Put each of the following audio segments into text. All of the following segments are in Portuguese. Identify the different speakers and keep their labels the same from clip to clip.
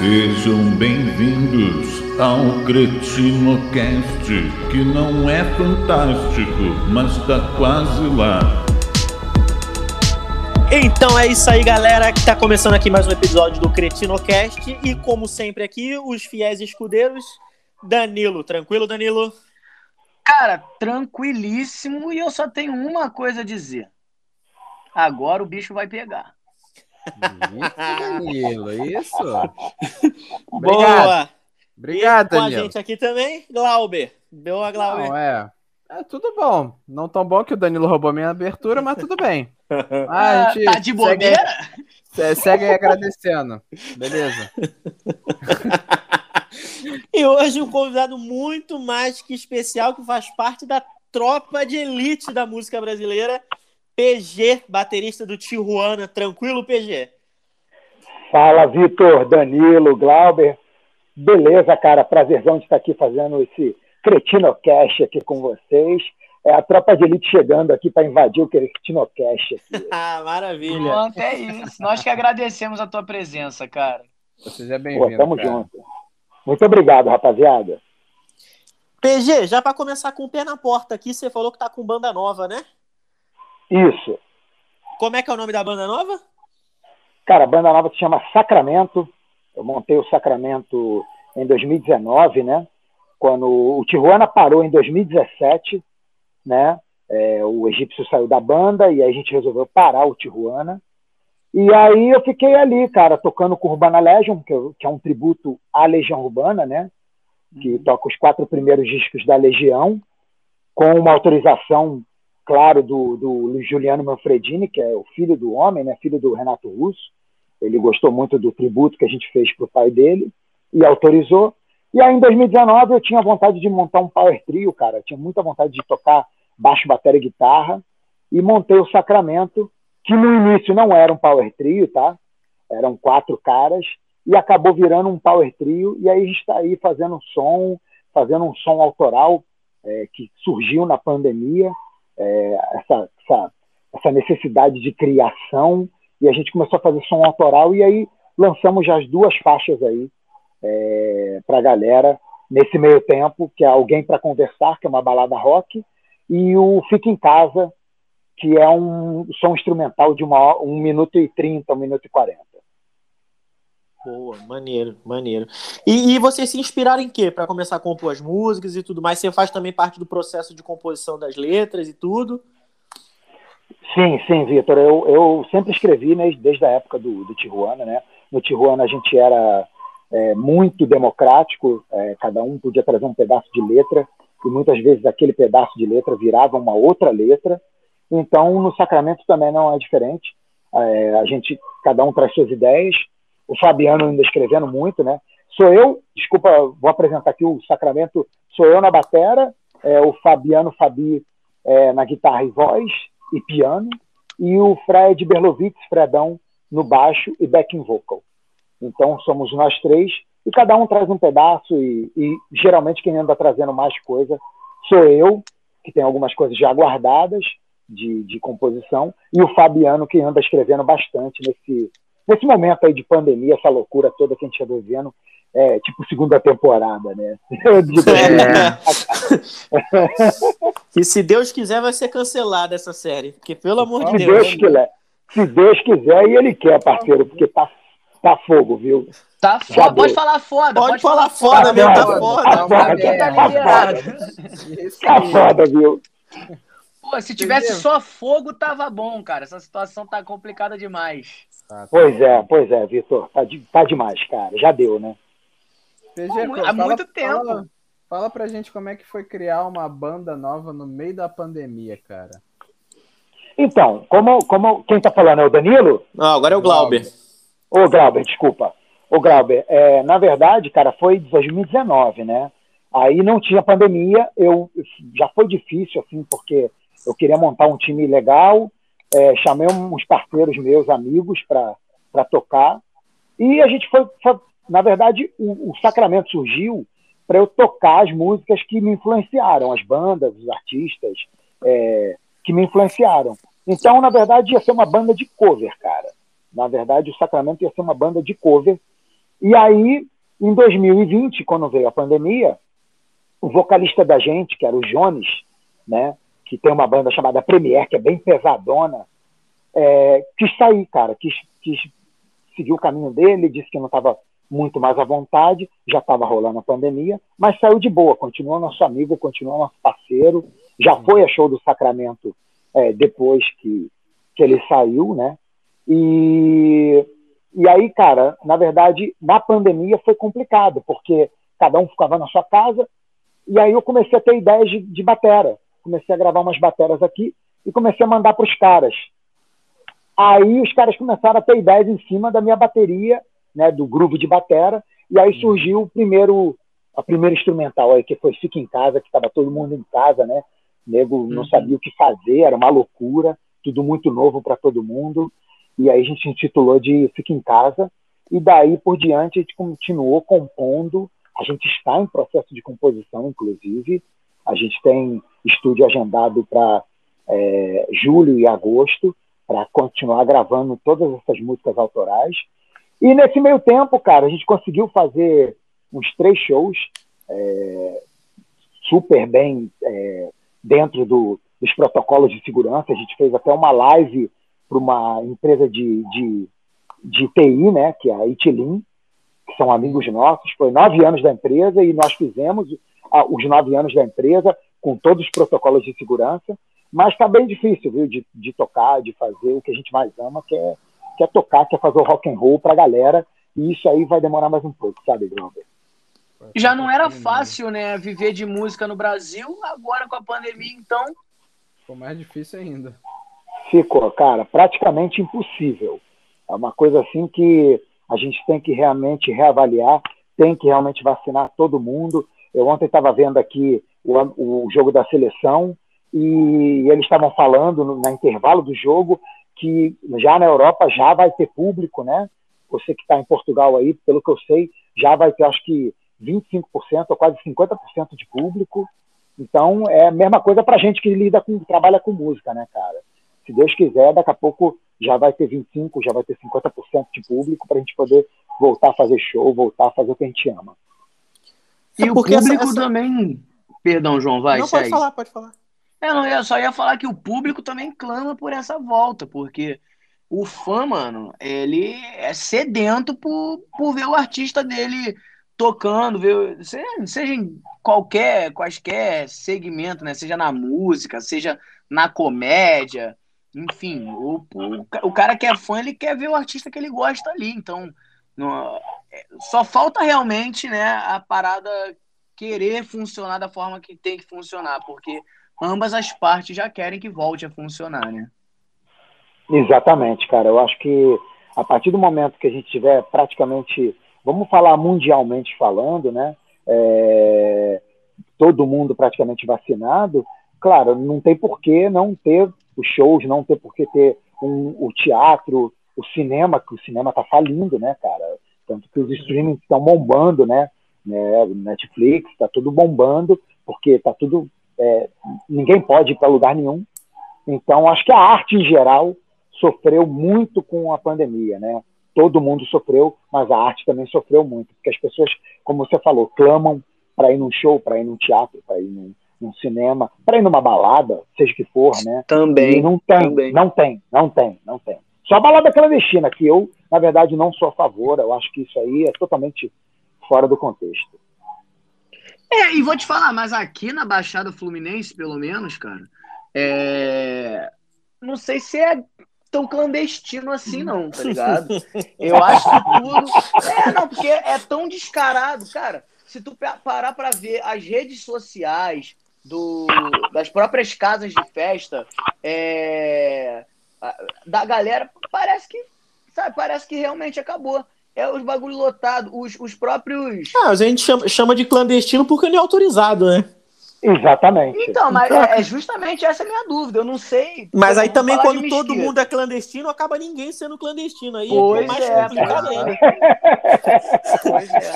Speaker 1: Sejam bem-vindos ao CretinoCast, que não é fantástico, mas tá quase lá.
Speaker 2: Então é isso aí, galera, que tá começando aqui mais um episódio do CretinoCast. E como sempre aqui, os fiéis escudeiros, Danilo. Tranquilo, Danilo?
Speaker 3: Cara, tranquilíssimo e eu só tenho uma coisa a dizer. Agora o bicho vai pegar.
Speaker 4: Isso, Danilo, isso.
Speaker 2: Boa!
Speaker 4: Obrigado,
Speaker 2: e com a
Speaker 4: Danilo.
Speaker 2: gente aqui também, Glauber. Boa, Glauber.
Speaker 4: Não, é. É tudo bom. Não tão bom que o Danilo roubou minha abertura, mas tudo bem. Ah, a gente
Speaker 3: tá de
Speaker 4: segue,
Speaker 3: bobeira?
Speaker 4: se- segue aí agradecendo. Beleza.
Speaker 2: E hoje um convidado muito mais que especial, que faz parte da tropa de elite da música brasileira, PG, baterista do Tijuana. Tranquilo, PG?
Speaker 5: Fala, Vitor, Danilo, Glauber. Beleza, cara, prazerzão de estar aqui fazendo esse Cretinocast aqui com vocês. É a tropa de elite chegando aqui para invadir o Cretinocast aqui.
Speaker 2: Ah, maravilha.
Speaker 3: Pronto, é isso. Nós que agradecemos a tua presença, cara.
Speaker 4: Seja
Speaker 5: Pô,
Speaker 4: bem-vindo.
Speaker 5: tamo
Speaker 4: cara.
Speaker 5: junto. Muito obrigado, rapaziada.
Speaker 2: PG, já para começar com o pé na porta aqui, você falou que tá com banda nova, né?
Speaker 5: Isso.
Speaker 2: Como é que é o nome da banda nova?
Speaker 5: Cara, a banda nova se chama Sacramento. Eu montei o Sacramento em 2019, né? Quando o Tijuana parou em 2017, né? É, o egípcio saiu da banda e aí a gente resolveu parar o Tijuana. E aí eu fiquei ali, cara, tocando com Urbana Legion, que, eu- que é um tributo à Legião Urbana, né? Que toca os quatro primeiros discos da Legião, com uma autorização, claro, do, do Juliano Manfredini, que é o filho do homem, né? Filho do Renato Russo. Ele gostou muito do tributo que a gente fez para o pai dele e autorizou. E aí, em 2019, eu tinha vontade de montar um power trio, cara. Eu tinha muita vontade de tocar baixo, bateria e guitarra. E montei o Sacramento, que no início não era um power trio, tá? Eram quatro caras. E acabou virando um power trio. E aí a gente está aí fazendo um som, fazendo um som autoral é, que surgiu na pandemia. É, essa, essa, essa necessidade de criação e a gente começou a fazer som autoral e aí lançamos já as duas faixas aí é, para a galera nesse meio tempo, que é Alguém para Conversar, que é uma balada rock, e o Fica em Casa, que é um som instrumental de uma 1 minuto e 30, 1 minuto e 40.
Speaker 2: Boa, maneiro, maneiro. E, e vocês se inspiraram em quê para começar a compor as músicas e tudo mais? Você faz também parte do processo de composição das letras e tudo?
Speaker 5: Sim, sim, Vitor. Eu, eu sempre escrevi né, desde a época do, do Tijuana. Né? No Tijuana a gente era é, muito democrático, é, cada um podia trazer um pedaço de letra, e muitas vezes aquele pedaço de letra virava uma outra letra. Então, no Sacramento também não é diferente. É, a gente, cada um traz suas ideias. O Fabiano ainda escrevendo muito, né? Sou eu, desculpa, vou apresentar aqui o Sacramento. Sou eu na batera, é, o Fabiano Fabi é, na guitarra e voz e piano, e o Fred Berlovitz, Fredão, no baixo e backing vocal. Então somos nós três, e cada um traz um pedaço, e, e geralmente quem anda trazendo mais coisa sou eu, que tem algumas coisas já guardadas de, de composição, e o Fabiano, que anda escrevendo bastante nesse, nesse momento aí de pandemia, essa loucura toda que a gente está vivendo, é, tipo segunda temporada, né? De-
Speaker 2: E se Deus quiser, vai ser cancelada essa série. Porque, pelo amor de
Speaker 5: Se
Speaker 2: Deus.
Speaker 5: Deus quiser, se Deus quiser e Ele quer, parceiro, porque tá, tá fogo, viu?
Speaker 3: Tá
Speaker 5: Já
Speaker 3: foda.
Speaker 5: deu.
Speaker 3: Pode falar foda.
Speaker 2: Pode falar foda
Speaker 5: Tá
Speaker 2: mesmo, tá
Speaker 5: foda,
Speaker 2: foda.
Speaker 5: tá foda,
Speaker 3: tá
Speaker 5: tá foda. Tá foda, viu?
Speaker 3: Pô, se tivesse
Speaker 4: Entendeu?
Speaker 3: só fogo, tava bom, cara. Essa situação tá complicada demais.
Speaker 4: Tá, tá.
Speaker 5: Pois é, pois é, Vitor. Tá, de- tá demais, cara. Já deu, né?
Speaker 4: PG,
Speaker 3: Pô, mu- há
Speaker 4: fala-
Speaker 3: muito tempo.
Speaker 4: Fala, fala pra gente como é que foi criar uma banda nova no meio da pandemia, cara.
Speaker 5: Então, como, como quem tá falando é o Danilo?
Speaker 2: Não, agora é o Glauber.
Speaker 5: Ô, Glauber, desculpa. Ô, Glauber, é, na verdade, cara, foi 2019, né? Aí não tinha pandemia, eu já foi difícil, assim, porque eu queria montar um time legal, é, chamei uns parceiros meus, amigos, para tocar, e a gente foi, foi- na verdade, o, o Sacramento surgiu para eu tocar as músicas que me influenciaram, as bandas, os artistas é, que me influenciaram. Então, na verdade, ia ser uma banda de cover, cara. Na verdade, o Sacramento ia ser uma banda de cover E aí, em 2020, quando veio a pandemia, o vocalista da gente, que era o Jones, né, que tem uma banda chamada Premier, que é bem pesadona, é, quis sair, cara, quis, quis seguir o caminho dele, disse que não estava muito mais à vontade, já estava rolando a pandemia, mas saiu de boa, continuou nosso amigo, continuou nosso parceiro, já foi a show do Sacramento é, depois que, que ele saiu, né? E, e aí, cara, na verdade, na pandemia foi complicado, porque cada um ficava na sua casa, e aí eu comecei a ter ideias de, de batera, comecei a gravar umas bateras aqui e comecei a mandar para os caras. Aí os caras começaram a ter ideias em cima da minha bateria, né, do grupo de batera, e aí surgiu o primeiro, a primeira instrumental aí, que foi Fica em Casa, que estava todo mundo em casa, né? O nego não uhum. sabia o que fazer, era uma loucura, tudo muito novo para todo mundo. E aí a gente intitulou de Fica em Casa, e daí por diante a gente continuou compondo. A gente está em processo de composição, inclusive. A gente tem estúdio agendado para é, julho e agosto para continuar gravando todas essas músicas autorais. E nesse meio tempo, cara, a gente conseguiu fazer uns três shows é, super bem é, dentro do, dos protocolos de segurança. A gente fez até uma live para uma empresa de, de, de TI, né, que é a Itilin, que são amigos nossos. Foi nove anos da empresa e nós fizemos os nove anos da empresa com todos os protocolos de segurança. Mas está bem difícil, viu, de, de tocar, de fazer o que a gente mais ama, que é, que é tocar, que é fazer o rock and roll para a galera. E isso aí vai demorar mais um pouco, sabe, Glauber?
Speaker 3: Já não era fácil, né, viver de música no Brasil, agora com a pandemia, então.
Speaker 4: Ficou mais difícil ainda.
Speaker 5: Ficou, cara, praticamente impossível. É uma coisa assim que a gente tem que realmente reavaliar, tem que realmente vacinar todo mundo. Eu ontem estava vendo aqui o, o jogo da seleção e eles estavam falando no, no intervalo do jogo que já na Europa já vai ter público, né? Você que está em Portugal aí, pelo que eu sei, já vai ter acho que 25% ou quase 50% de público. Então é a mesma coisa para gente que lida com trabalha com música, né, cara? Se Deus quiser, daqui a pouco já vai ter 25, já vai ter 50% de público para a gente poder voltar a fazer show, voltar a fazer o que a gente ama.
Speaker 3: E é o público essa, também. Perdão, João, vai.
Speaker 2: Não, segue. pode falar, pode falar.
Speaker 3: Eu, não, eu só ia falar que o público também clama por essa volta, porque o fã, mano, ele é sedento por, por ver o artista dele tocando, ver, seja em qualquer, quaisquer segmento, né? Seja na música, seja na comédia, enfim, o, o, o cara que é fã, ele quer ver o artista que ele gosta ali, então no, só falta realmente, né, a parada querer funcionar da forma que tem que funcionar, porque ambas as partes já querem que volte a funcionar, né?
Speaker 5: Exatamente, cara. Eu acho que a partir do momento que a gente tiver praticamente, vamos falar mundialmente falando, né? É, todo mundo praticamente vacinado, claro, não tem por que não ter os shows, não tem por que ter um, o teatro, o cinema, que o cinema tá falindo, né, cara? Tanto que os streamings estão bombando, né? né? Netflix, tá tudo bombando, porque tá tudo é, ninguém pode ir para lugar nenhum. Então, acho que a arte em geral sofreu muito com a pandemia, né? Todo mundo sofreu, mas a arte também sofreu muito, porque as pessoas, como você falou, clamam para ir num show, para ir num teatro, para ir num, num cinema, para ir numa balada, seja que for, né?
Speaker 3: Também.
Speaker 5: E não tem,
Speaker 3: também.
Speaker 5: não tem, não tem, não tem. Só a balada clandestina, que eu, na verdade, não sou a favor, eu acho que isso aí é totalmente fora do contexto.
Speaker 3: É, e vou te falar, mas aqui na Baixada Fluminense, pelo menos, cara, é... não sei se é tão clandestino assim, não, tá ligado? Eu acho que tudo. É, não, porque é tão descarado, cara. Se tu parar pra ver as redes sociais do, das próprias casas de festa, é... da galera, parece que, sabe, parece que realmente acabou é os bagulho lotado, os, os próprios.
Speaker 2: Ah, a gente chama, chama de clandestino porque não é autorizado, né?
Speaker 5: Exatamente.
Speaker 3: Então, mas é, é justamente essa a minha dúvida. Eu não sei.
Speaker 2: Mas aí também, quando todo mundo é clandestino, acaba ninguém sendo clandestino. Aí
Speaker 3: pois
Speaker 2: é mais
Speaker 3: é,
Speaker 2: complicado ainda.
Speaker 5: pois é.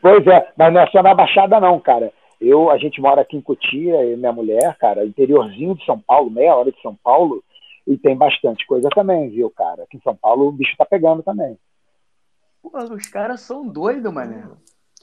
Speaker 5: Pois é, mas não é só na Baixada, não, cara. Eu, a gente mora aqui em Cotia, e minha mulher, cara, interiorzinho de São Paulo, meia hora de São Paulo, e tem bastante coisa também, viu, cara? Aqui em São Paulo o bicho tá pegando também.
Speaker 3: Pô, os caras são doidos, mané.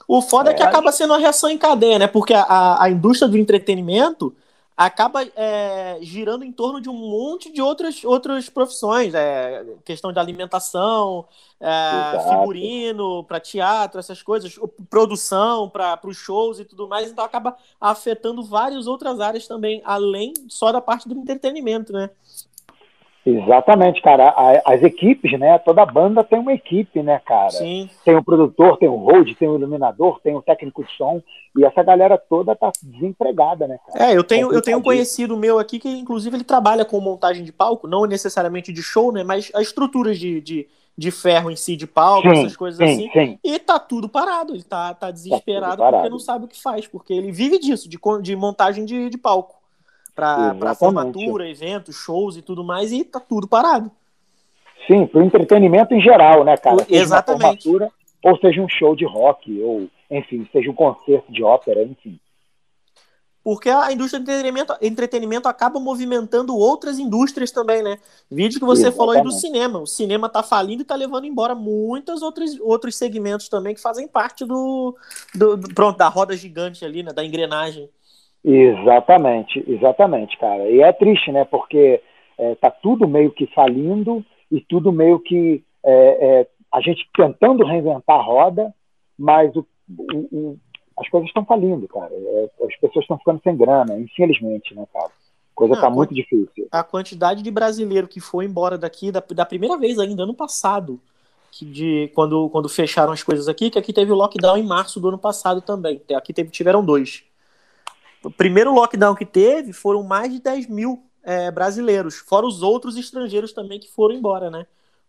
Speaker 2: O foda é, que
Speaker 3: É,
Speaker 2: acaba sendo uma reação em cadeia, né? Porque a- a, indústria do entretenimento acaba é, girando em torno de um monte de outras, outras profissões. É, questão de alimentação, é, figurino para teatro, essas coisas, produção para os shows e tudo mais. Então acaba afetando várias outras áreas também, além só da parte do entretenimento, né?
Speaker 5: Exatamente, cara. As equipes, né? Toda banda tem uma equipe, né, cara?
Speaker 2: Sim.
Speaker 5: Tem o produtor, tem o hold, tem o iluminador, tem o técnico de som. E essa galera toda tá desempregada, né, cara?
Speaker 2: É, eu tenho, eu tenho um conhecido meu aqui que, inclusive, ele trabalha com montagem de palco, não necessariamente de show, né? Mas as estruturas de, de, de ferro em si, de palco, essas coisas assim.
Speaker 5: sim, sim.
Speaker 2: E tá tudo parado, ele tá, tá desesperado
Speaker 5: parado.
Speaker 2: porque não sabe o que faz, porque ele vive disso, de, de montagem de, de palco.
Speaker 5: Exatamente.
Speaker 2: formatura, eventos, shows e tudo mais, e tá tudo parado.
Speaker 5: Sim, pro entretenimento em geral, né, cara? Seja
Speaker 2: Exatamente.
Speaker 5: formatura, ou seja um show de rock, ou, enfim, seja um concerto de ópera, enfim.
Speaker 2: Porque a indústria do entretenimento, entretenimento acaba movimentando outras indústrias também, né? Vídeo que você falou aí do
Speaker 5: Exatamente.
Speaker 2: cinema. O cinema tá falindo e tá levando embora muitos outros, outros segmentos também que fazem parte do, do- do- pronto, da roda gigante ali, né? Da engrenagem.
Speaker 5: Exatamente, exatamente, cara. E é triste, né? Porque é, tá tudo meio que falindo e tudo meio que é, é, a gente tentando reinventar a roda, mas o- o- o- as coisas estão falindo, cara. É, as pessoas estão ficando sem grana, infelizmente, né, cara? Coisa
Speaker 2: Ah,
Speaker 5: tá
Speaker 2: com-
Speaker 5: muito difícil.
Speaker 2: A quantidade de brasileiro que foi embora daqui da, da primeira vez ainda, ano passado, que de, quando, quando fecharam as coisas aqui, que aqui teve o lockdown em março do ano passado também. Aqui teve, tiveram dois. O primeiro lockdown que teve foram mais de 10 mil é, brasileiros, fora os outros estrangeiros também que foram embora, né?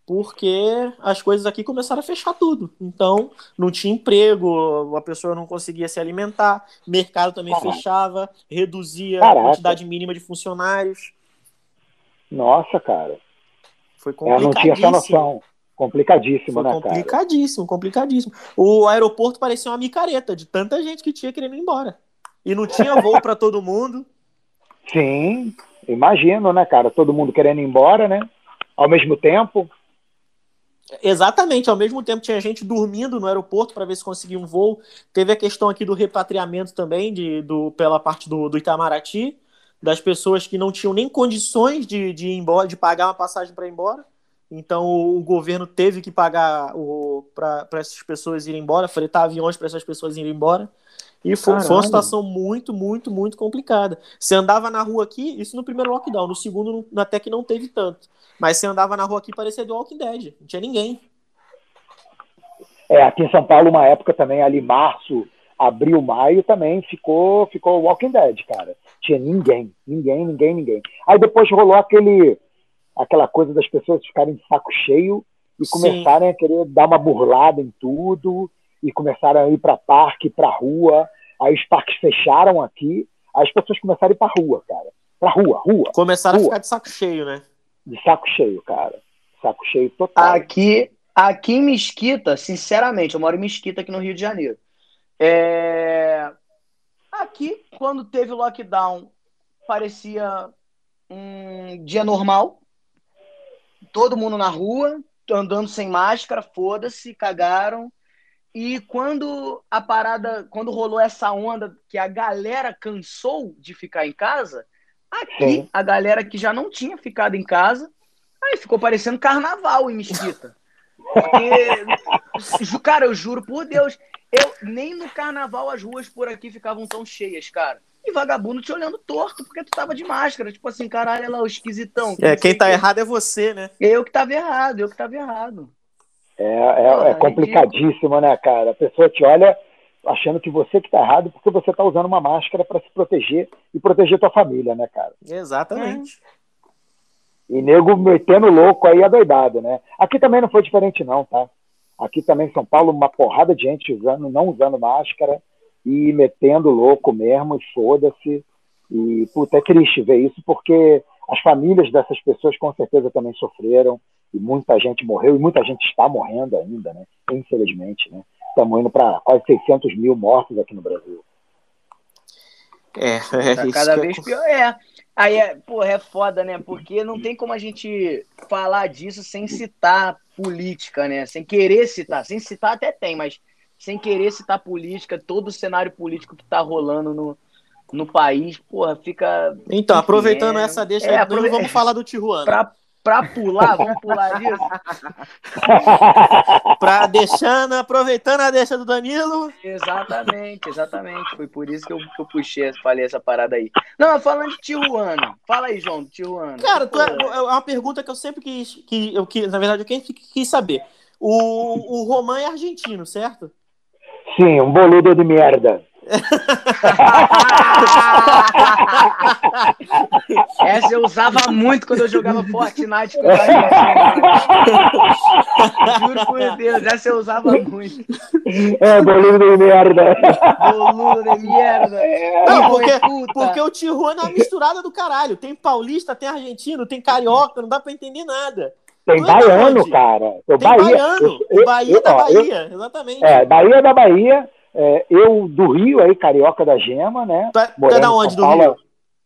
Speaker 2: Porque as coisas aqui começaram a fechar tudo. Então, não tinha emprego, a pessoa não conseguia se alimentar, mercado também
Speaker 5: Caraca.
Speaker 2: fechava, reduzia
Speaker 5: Caraca.
Speaker 2: a quantidade mínima de funcionários.
Speaker 5: Nossa, cara.
Speaker 2: Foi
Speaker 5: Eu não tinha essa
Speaker 2: complicadíssimo.
Speaker 5: noção. Complicadíssimo,
Speaker 2: Foi
Speaker 5: né, cara?
Speaker 2: complicadíssimo, complicadíssimo. O aeroporto parecia uma micareta de tanta gente que tinha querendo ir embora. E não tinha voo para todo mundo.
Speaker 5: Sim, imagino, né, cara? Todo mundo querendo ir embora, né? Ao mesmo tempo.
Speaker 2: Exatamente, ao mesmo tempo tinha gente dormindo no aeroporto para ver se conseguia um voo. Teve a questão aqui do repatriamento também, de, do, pela parte do, do Itamaraty, das pessoas que não tinham nem condições de, de ir embora, de pagar uma passagem para ir embora. Então o, governo teve que pagar para essas pessoas irem embora, fretar aviões para essas pessoas irem embora. E foi, foi uma situação muito, muito, muito complicada. Você andava na rua aqui, isso no primeiro lockdown, no segundo até que não teve tanto. Mas você andava na rua aqui parecia do Walking Dead, não tinha ninguém.
Speaker 5: É, aqui em São Paulo, uma época também, ali março, abril, maio, também ficou, ficou Walking Dead, cara. Tinha ninguém, ninguém, ninguém, ninguém. Aí depois rolou aquele, aquela coisa das pessoas ficarem de saco cheio e
Speaker 2: Sim.
Speaker 5: começarem a querer dar uma burlada em tudo e começaram a ir para parque, para rua. Aí os parques fecharam aqui, aí as pessoas começaram a ir para rua, cara. Pra rua, rua,
Speaker 2: Começaram a
Speaker 5: Rua.
Speaker 2: ficar de saco cheio, né?
Speaker 5: de saco cheio, cara. Saco cheio total.
Speaker 3: Aqui, aqui em Mesquita, sinceramente, eu moro em Mesquita aqui no Rio de Janeiro. É, Aqui, quando teve o lockdown, parecia um dia normal. Todo mundo na rua, andando sem máscara, foda-se, cagaram. E quando a parada, quando rolou essa onda que a galera cansou de ficar em casa, aqui a galera que já não tinha ficado em casa, aí ficou parecendo carnaval em Mesquita. Porque, cara, eu juro por Deus, eu nem no carnaval as ruas por aqui ficavam tão cheias, cara. E vagabundo te olhando torto porque tu tava de máscara, tipo assim, caralho, olha lá o esquisitão.
Speaker 2: É, quem tá
Speaker 3: o quê.
Speaker 2: errado é você, né?
Speaker 3: Eu que tava errado, eu que tava errado.
Speaker 5: É, é,
Speaker 3: Ah,
Speaker 5: é complicadíssimo, né, cara? A pessoa te olha achando que você que tá errado porque você tá usando uma máscara para se proteger e proteger tua família, né, cara?
Speaker 2: Exatamente.
Speaker 5: E nego metendo louco aí adoidado, né? Aqui também não foi diferente, não, tá? Aqui também em São Paulo, uma porrada de gente usando, não usando máscara e metendo louco mesmo, e foda-se. E, puta, é triste ver isso, porque as famílias dessas pessoas com certeza também sofreram, e muita gente morreu, e muita gente está morrendo ainda, né? Infelizmente, né? Estamos indo para quase 600 mil mortos aqui no Brasil.
Speaker 2: É, é
Speaker 3: Tá
Speaker 2: isso
Speaker 3: cada
Speaker 2: que é
Speaker 3: vez pior. É. Aí, é, porra, é foda, né? Porque não tem como a gente falar disso sem citar política, né? Sem querer citar. Sem citar até tem, mas sem querer citar política, todo o cenário político que tá rolando no, no país, porra, fica.
Speaker 2: Então, aproveitando é... essa deixa, é, aprove... vamos falar do Tijuana.
Speaker 3: Pra, pra pular, vamos pular disso.
Speaker 2: pra deixando, aproveitando a deixa do Danilo.
Speaker 3: Exatamente, exatamente. Foi por isso que eu, que eu puxei, falei essa parada aí. Não, falando de Tijuana. Fala aí, João, de Tijuana.
Speaker 2: Cara, tu é, é uma pergunta que eu sempre quis, que eu que, na verdade, eu quis, quis saber. O, o Roman é argentino, certo?
Speaker 5: Sim, um boludo de merda.
Speaker 3: Essa eu usava muito quando eu jogava Fortnite com Juro por Deus, essa eu usava muito.
Speaker 5: É, boludo de merda.
Speaker 3: Boludo de merda.
Speaker 2: Não, porque, porque o Tijuana é uma misturada do caralho. Tem paulista, tem argentino, tem carioca, não dá pra entender nada.
Speaker 5: Tem é baiano, cara.
Speaker 2: Tem Bahia. baiano. Eu, Bahia da Bahia, exatamente.
Speaker 5: É, Bahia da Bahia. É, eu do Rio, aí, carioca da Gema, né?
Speaker 2: Tá, é da onde do Paulo, Rio?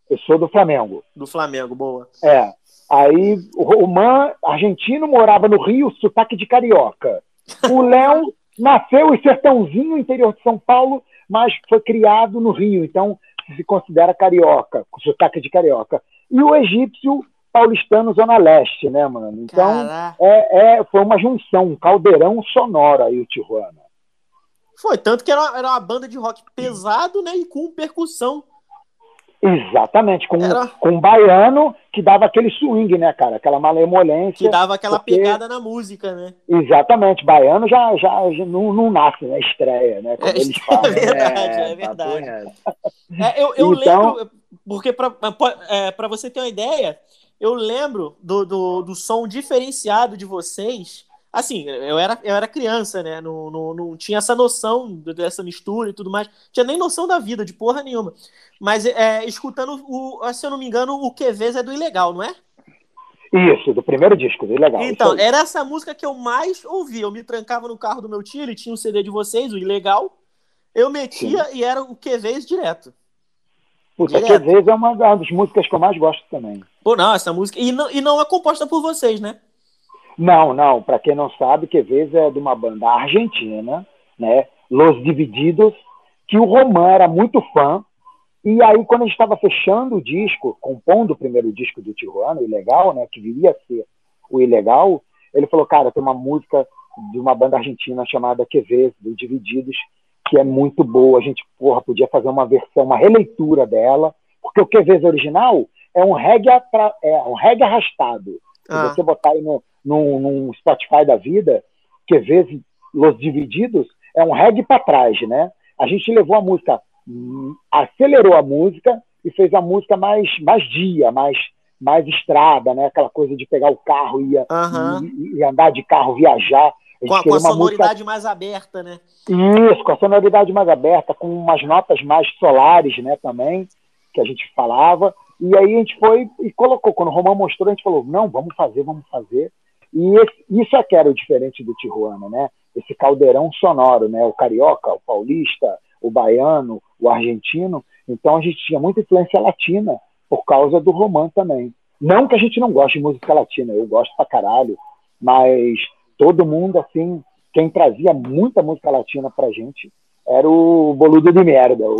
Speaker 5: Eu sou do Flamengo.
Speaker 2: Do Flamengo, boa.
Speaker 5: É. Aí o Man, argentino, morava no Rio, sotaque de carioca. O Léo nasceu em Sertãozinho, interior de São Paulo, mas foi criado no Rio, então se considera carioca, com sotaque de carioca. E o egípcio paulistano Zona Leste, né, mano? Então é, é, foi uma junção, um caldeirão sonoro aí o Tijuana.
Speaker 2: Foi, tanto que era uma, era uma banda de rock pesado, né? E com percussão.
Speaker 5: Exatamente, com, era... com um baiano que dava aquele swing, né, cara? Aquela malemolência.
Speaker 2: Que dava aquela porque... pegada na música, né?
Speaker 5: Exatamente, baiano já, já, já não, não nasce, né? Estreia, né? Como é, eles falam.
Speaker 2: É verdade, é, é verdade. É, eu, eu então... lembro, porque para é, você ter uma ideia, eu lembro do, do, do som diferenciado de vocês Assim, eu era, eu era criança, né? Não, não, não tinha essa noção dessa mistura e tudo mais. Tinha nem noção da vida, de porra nenhuma. Mas é, escutando, o, se eu não me engano, o QVs é do Ilegal, não é?
Speaker 5: Isso, do primeiro disco, do Ilegal.
Speaker 2: Então, era essa música que eu mais ouvia. Eu me trancava no carro do meu tio, ele tinha um CD de vocês, o Ilegal. Eu metia Sim. e era o QVs direto.
Speaker 5: Puta, QVs é uma das músicas que eu mais gosto também.
Speaker 2: Pô, não, essa música. E não, e não é composta por vocês, né?
Speaker 5: Não, não. Para quem não sabe, Quevedo é de uma banda argentina, né? Los Divididos, que o Roman era muito fã. E aí, quando a gente estava fechando o disco, compondo o primeiro disco do Tijuana, o Ilegal, né? Que viria a ser o Ilegal, ele falou, cara, tem uma música de uma banda argentina chamada Quevedo, do Divididos, que é muito boa. A gente, porra, podia fazer uma versão, uma releitura dela, porque o Quevedo original é um reggae, é um reggae arrastado. Ah. Se você botar aí no, num, num Spotify da vida, que vezes Los Divididos é um reggae para trás, né? A gente levou a música, hum, acelerou a música e fez a música mais, mais dia, mais, mais estrada, né? Aquela coisa de pegar o carro e,
Speaker 2: uhum.
Speaker 5: e, e andar de carro, viajar.
Speaker 2: A com a, com a sonoridade música... mais aberta, né?
Speaker 5: Isso, com a sonoridade mais aberta, com umas notas mais solares, né, também, que a gente falava. E aí a gente foi e colocou. Quando o Romão mostrou, a gente falou: não, vamos fazer, vamos fazer. E esse, isso é que era o diferente do Tijuana, né? Esse caldeirão sonoro, né? O carioca, o paulista, o baiano, o argentino. Então a gente tinha muita influência latina por causa do romã também. Não que a gente não goste de música latina, eu gosto pra caralho, mas todo mundo, assim, quem trazia muita música latina pra gente era o boludo de merda, o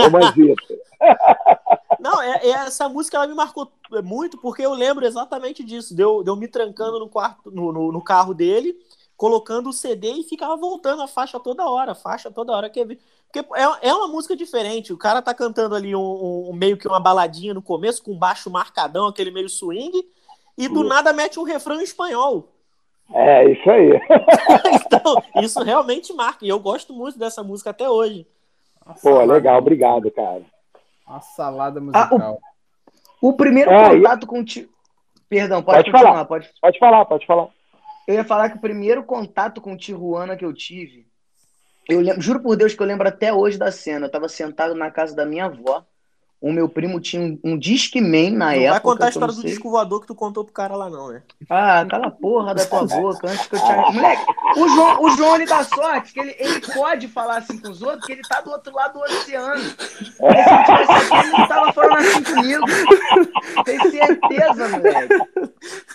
Speaker 5: romanzito.
Speaker 2: Não, é, é, essa música ela me marcou muito porque eu lembro exatamente disso. Deu, deu me trancando no quarto, no, no, no, carro dele, colocando o CD e ficava voltando a faixa toda hora, a faixa toda hora que porque é, é uma música diferente. O cara tá cantando ali um, um, meio que uma baladinha no começo com baixo marcadão, aquele meio swing, e do nada mete um refrão em espanhol.
Speaker 5: É, isso aí.
Speaker 2: então, isso realmente marca. E eu gosto muito dessa música até hoje.
Speaker 5: Pô, legal, obrigado, cara.
Speaker 4: Uma salada musical. Ah,
Speaker 3: o, o, primeiro é, contato com o tio. Perdão, pode,
Speaker 5: pode falar. Pode... pode falar, pode falar.
Speaker 3: Eu ia falar que o primeiro contato com o Tijuana que eu tive, eu lembro, juro por Deus que eu lembro até hoje da cena. Eu tava sentado na casa da minha avó, o meu primo tinha um, um Discman na
Speaker 2: Não
Speaker 3: época.
Speaker 2: vai contar a
Speaker 3: que não
Speaker 2: história do disco voador que tu contou pro cara lá, não, né?
Speaker 3: Ah, cala a porra da tua boca, antes que eu te... Moleque, o João, o João ele dá sorte que ele, ele pode falar assim com os outros, porque ele tá do outro lado do oceano. Porque se ele tivesse aqui, ele não tava falando assim comigo. Tem certeza, moleque.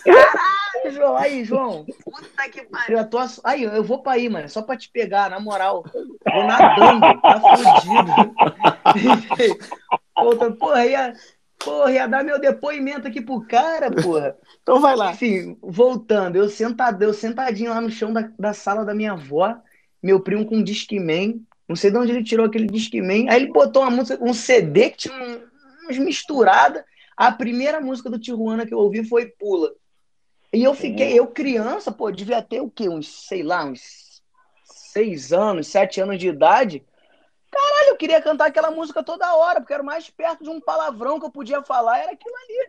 Speaker 3: Caralho, João. Aí, João. Puta que pariu. Eu tô... Aí, eu vou pra aí, mano. Só pra te pegar, na moral. Vou nadando. Tá fudido. Puta, porra, ia... Porra, ia dar meu depoimento aqui pro cara, porra.
Speaker 2: Então vai lá.
Speaker 3: Enfim, voltando, eu sentado, eu sentadinho lá no chão da, da sala da minha avó, meu primo com um Discman, não sei de onde ele tirou aquele Discman, aí ele botou uma música, um CD que tinha um- uns misturada. A primeira música do Tijuana que eu ouvi foi Pula. E eu fiquei, eu criança, pô, devia ter o quê? Uns, sei lá, uns seis anos, sete anos de idade. Caralho, eu queria cantar aquela música toda hora, porque era o mais perto de um palavrão que eu podia falar, era aquilo ali.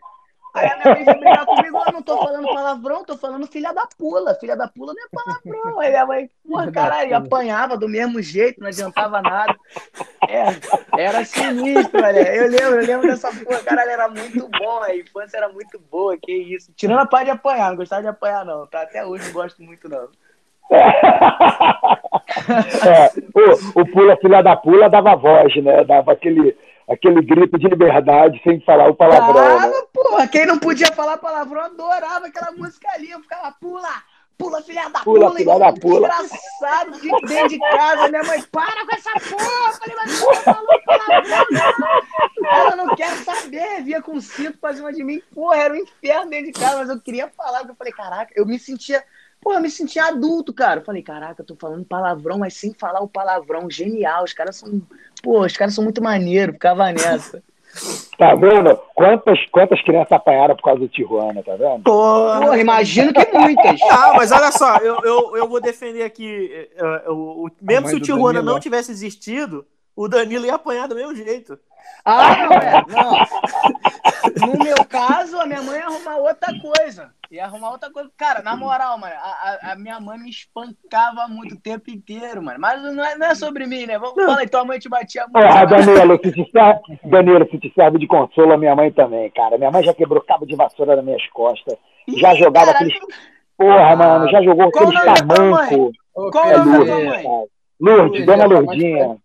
Speaker 3: Aí a minha mãe veio brigar comigo, eu não tô falando palavrão, tô falando filha da pula. Filha da pula não é palavrão. Aí minha mãe, porra, caralho, apanhava do mesmo jeito, não adiantava nada. É, era sinistro, velho. Eu lembro, eu lembro dessa porra, caralho, era muito bom, a infância era muito boa, que isso. Tirando a parte de apanhar, não gostava de apanhar, não, tá? Até hoje não gosto muito, não.
Speaker 5: É, o, o Pula Filha da Pula dava voz, né? Dava aquele, aquele grito de liberdade sem falar o palavrão. né?
Speaker 3: Tava, porra, quem não podia falar palavrão adorava aquela música ali. Eu ficava, pula, pula, filha da
Speaker 5: Pula,
Speaker 3: pula,
Speaker 5: filha da pula.
Speaker 3: desgraçado, fico dentro de casa. Minha mãe, para com essa porra. Eu falei, mas você falou palavrão, não. Ela não quer saber, via com cinto pra cima de mim. Porra, era um inferno dentro de casa, mas eu queria falar. porque Eu falei, caraca, eu me sentia. Porra, eu me sentia adulto, cara. Eu falei, caraca, eu tô falando palavrão, mas sem falar o palavrão. Genial, os caras são. Pô, os caras são muito maneiros, ficava nessa.
Speaker 5: Tá vendo? Quantas, quantas crianças apanharam por causa do Tijuana, tá vendo?
Speaker 2: Porra.
Speaker 3: Porra, imagino que muitas.
Speaker 2: Ah, mas olha só, eu, eu, eu vou defender aqui. eh, eh, o, o- mesmo se o Tijuana
Speaker 4: Danilo.
Speaker 2: não tivesse existido, o Danilo ia apanhar do mesmo jeito.
Speaker 3: Ah, não, é. Não. No meu caso, a minha mãe ia arrumar outra coisa. Ia arrumar outra coisa. Cara, na moral, mano, a, a- minha mãe me espancava muito o tempo inteiro, mano. Mas não é, não é sobre mim, né? Vamos falar aí, tua mãe te batia muito.
Speaker 5: Porra,
Speaker 3: mas-
Speaker 5: Danilo, se te serve, Danilo, se te serve de consolo, a minha mãe também, cara. Minha mãe já quebrou cabo de vassoura nas minhas costas.
Speaker 3: Ih,
Speaker 5: Já jogava
Speaker 3: caralho,
Speaker 5: aqueles. Porra, mano, já jogou
Speaker 3: o
Speaker 5: aqueles
Speaker 3: nome da tua mãe?
Speaker 5: tamanco.
Speaker 4: Ô,
Speaker 3: Qual o
Speaker 5: É
Speaker 3: nome da
Speaker 4: PG,
Speaker 3: tua
Speaker 5: Lourdes,
Speaker 3: mãe?
Speaker 5: cara. Lourdes,
Speaker 4: PG,
Speaker 5: dona Lourdinha.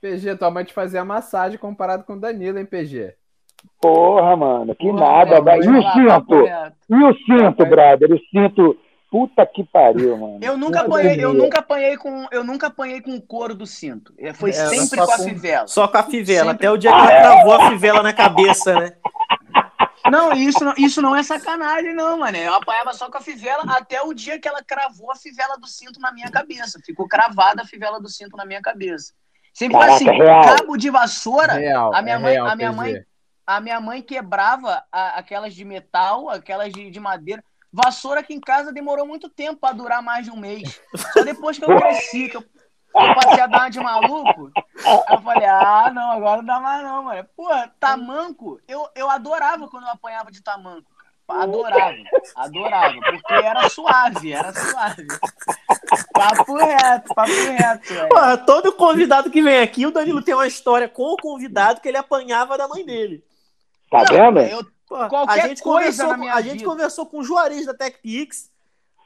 Speaker 4: PG, tua mãe te fazia massagem comparado com o Danilo, hein, PG?
Speaker 5: Porra, mano, que
Speaker 3: Porra,
Speaker 5: nada. E o cinto? E o cinto, brother? O cinto. Puta que pariu, mano.
Speaker 3: Eu nunca
Speaker 5: Puta
Speaker 3: apanhei, eu nunca apanhei com, eu nunca apanhei com o couro do cinto. É, Foi
Speaker 4: É,
Speaker 3: sempre
Speaker 4: só
Speaker 3: com a
Speaker 4: com-
Speaker 3: fivela.
Speaker 2: Só com a fivela,
Speaker 3: Sempre.
Speaker 2: até o dia que ela cravou a fivela na cabeça, né?
Speaker 3: Não, isso não, isso não é sacanagem, não, mano. Eu apanhava só com a fivela até o dia que ela cravou a fivela do cinto na minha cabeça. Ficou cravada a fivela do cinto na minha cabeça. Sempre foi
Speaker 5: Caraca,
Speaker 3: assim,
Speaker 5: real.
Speaker 3: cabo de vassoura,
Speaker 4: Real,
Speaker 3: a minha
Speaker 4: é
Speaker 3: mãe,
Speaker 4: real,
Speaker 3: a minha mãe, a minha mãe quebrava a- aquelas de metal, aquelas de, de madeira. Vassoura aqui em casa demorou muito tempo pra durar mais de um mês. Só depois que eu cresci, que eu, eu passei a dar uma de maluco, eu falei, ah, não, agora não dá mais não, mano. Porra, tamanco, eu, eu adorava quando eu apanhava de tamanco. Adorava, adorava, porque era suave, era suave. Papo reto, papo reto.
Speaker 2: todo convidado que vem aqui, o Danilo tem uma história com o convidado que ele apanhava da mãe dele.
Speaker 5: Tá
Speaker 3: Não,
Speaker 5: vendo?
Speaker 3: eu-
Speaker 2: Porra,
Speaker 3: Qualquer
Speaker 2: a gente
Speaker 3: coisa
Speaker 2: conversou, a gente conversou com o Juarez da TechPix,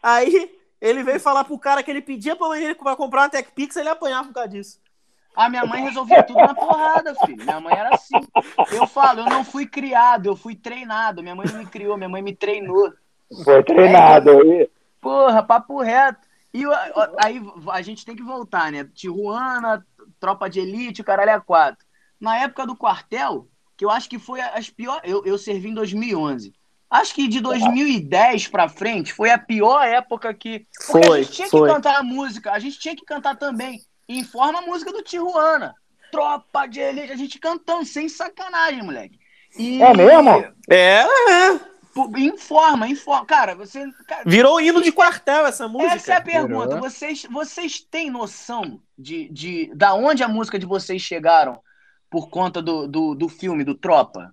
Speaker 2: aí ele veio falar pro cara que ele pedia pra mãe dele pra comprar uma TechPix, ele apanhava por causa disso.
Speaker 3: A minha mãe resolvia tudo na porrada, filho. Minha mãe era assim. Eu falo, eu não fui criado, eu fui treinado. Minha mãe não me criou, minha mãe me treinou.
Speaker 5: Foi treinado. E-
Speaker 3: Porra, papo reto. E aí a gente tem que voltar, né? Tijuana, tropa de elite, o caralho é quatro. Na época do quartel, que eu acho que foi as piores. Eu, eu servi em 2011. Acho que de 2010 pra frente foi a pior época que. Porque
Speaker 2: Foi,
Speaker 3: a gente tinha
Speaker 2: foi.
Speaker 3: que cantar a música, a gente tinha que cantar também. Informa a música do Tijuana. Tropa de elite, a gente cantando, sem sacanagem, moleque. E-
Speaker 5: É mesmo?
Speaker 2: É, é.
Speaker 3: Informa, informa. Cara, você. cara,
Speaker 2: Virou hino de quartel essa música.
Speaker 3: essa é a pergunta.
Speaker 4: Virou.
Speaker 3: Vocês, vocês têm noção de, de da onde a música de vocês chegaram por conta do, do, do filme, do Tropa?